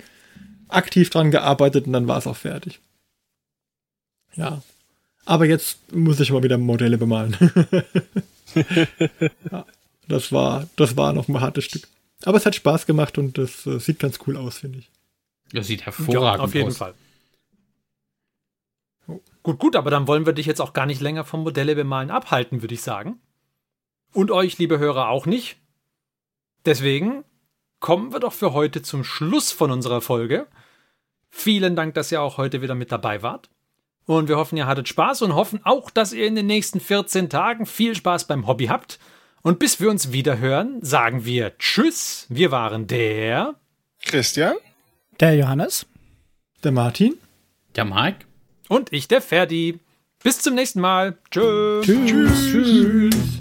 aktiv dran gearbeitet und dann war es auch fertig. Ja. Aber jetzt muss ich mal wieder Modelle bemalen. ja, das war, das war noch ein hartes Stück. Aber es hat Spaß gemacht und das äh, sieht ganz cool aus, finde ich. Das sieht hervorragend ja, auf jeden aus. Fall. Gut, gut, aber dann wollen wir dich jetzt auch gar nicht länger vom Modelle bemalen abhalten, würde ich sagen. Und euch, liebe Hörer, auch nicht. Deswegen kommen wir doch für heute zum Schluss von unserer Folge. Vielen Dank, dass ihr auch heute wieder mit dabei wart. Und wir hoffen, ihr hattet Spaß und hoffen auch, dass ihr in den nächsten 14 Tagen viel Spaß beim Hobby habt. Und bis wir uns wieder hören, sagen wir Tschüss. Wir waren der Christian, Der Johannes. Der Martin? Der Mike? und ich, der Ferdi. Bis zum nächsten Mal. Tschüss. Tschüss.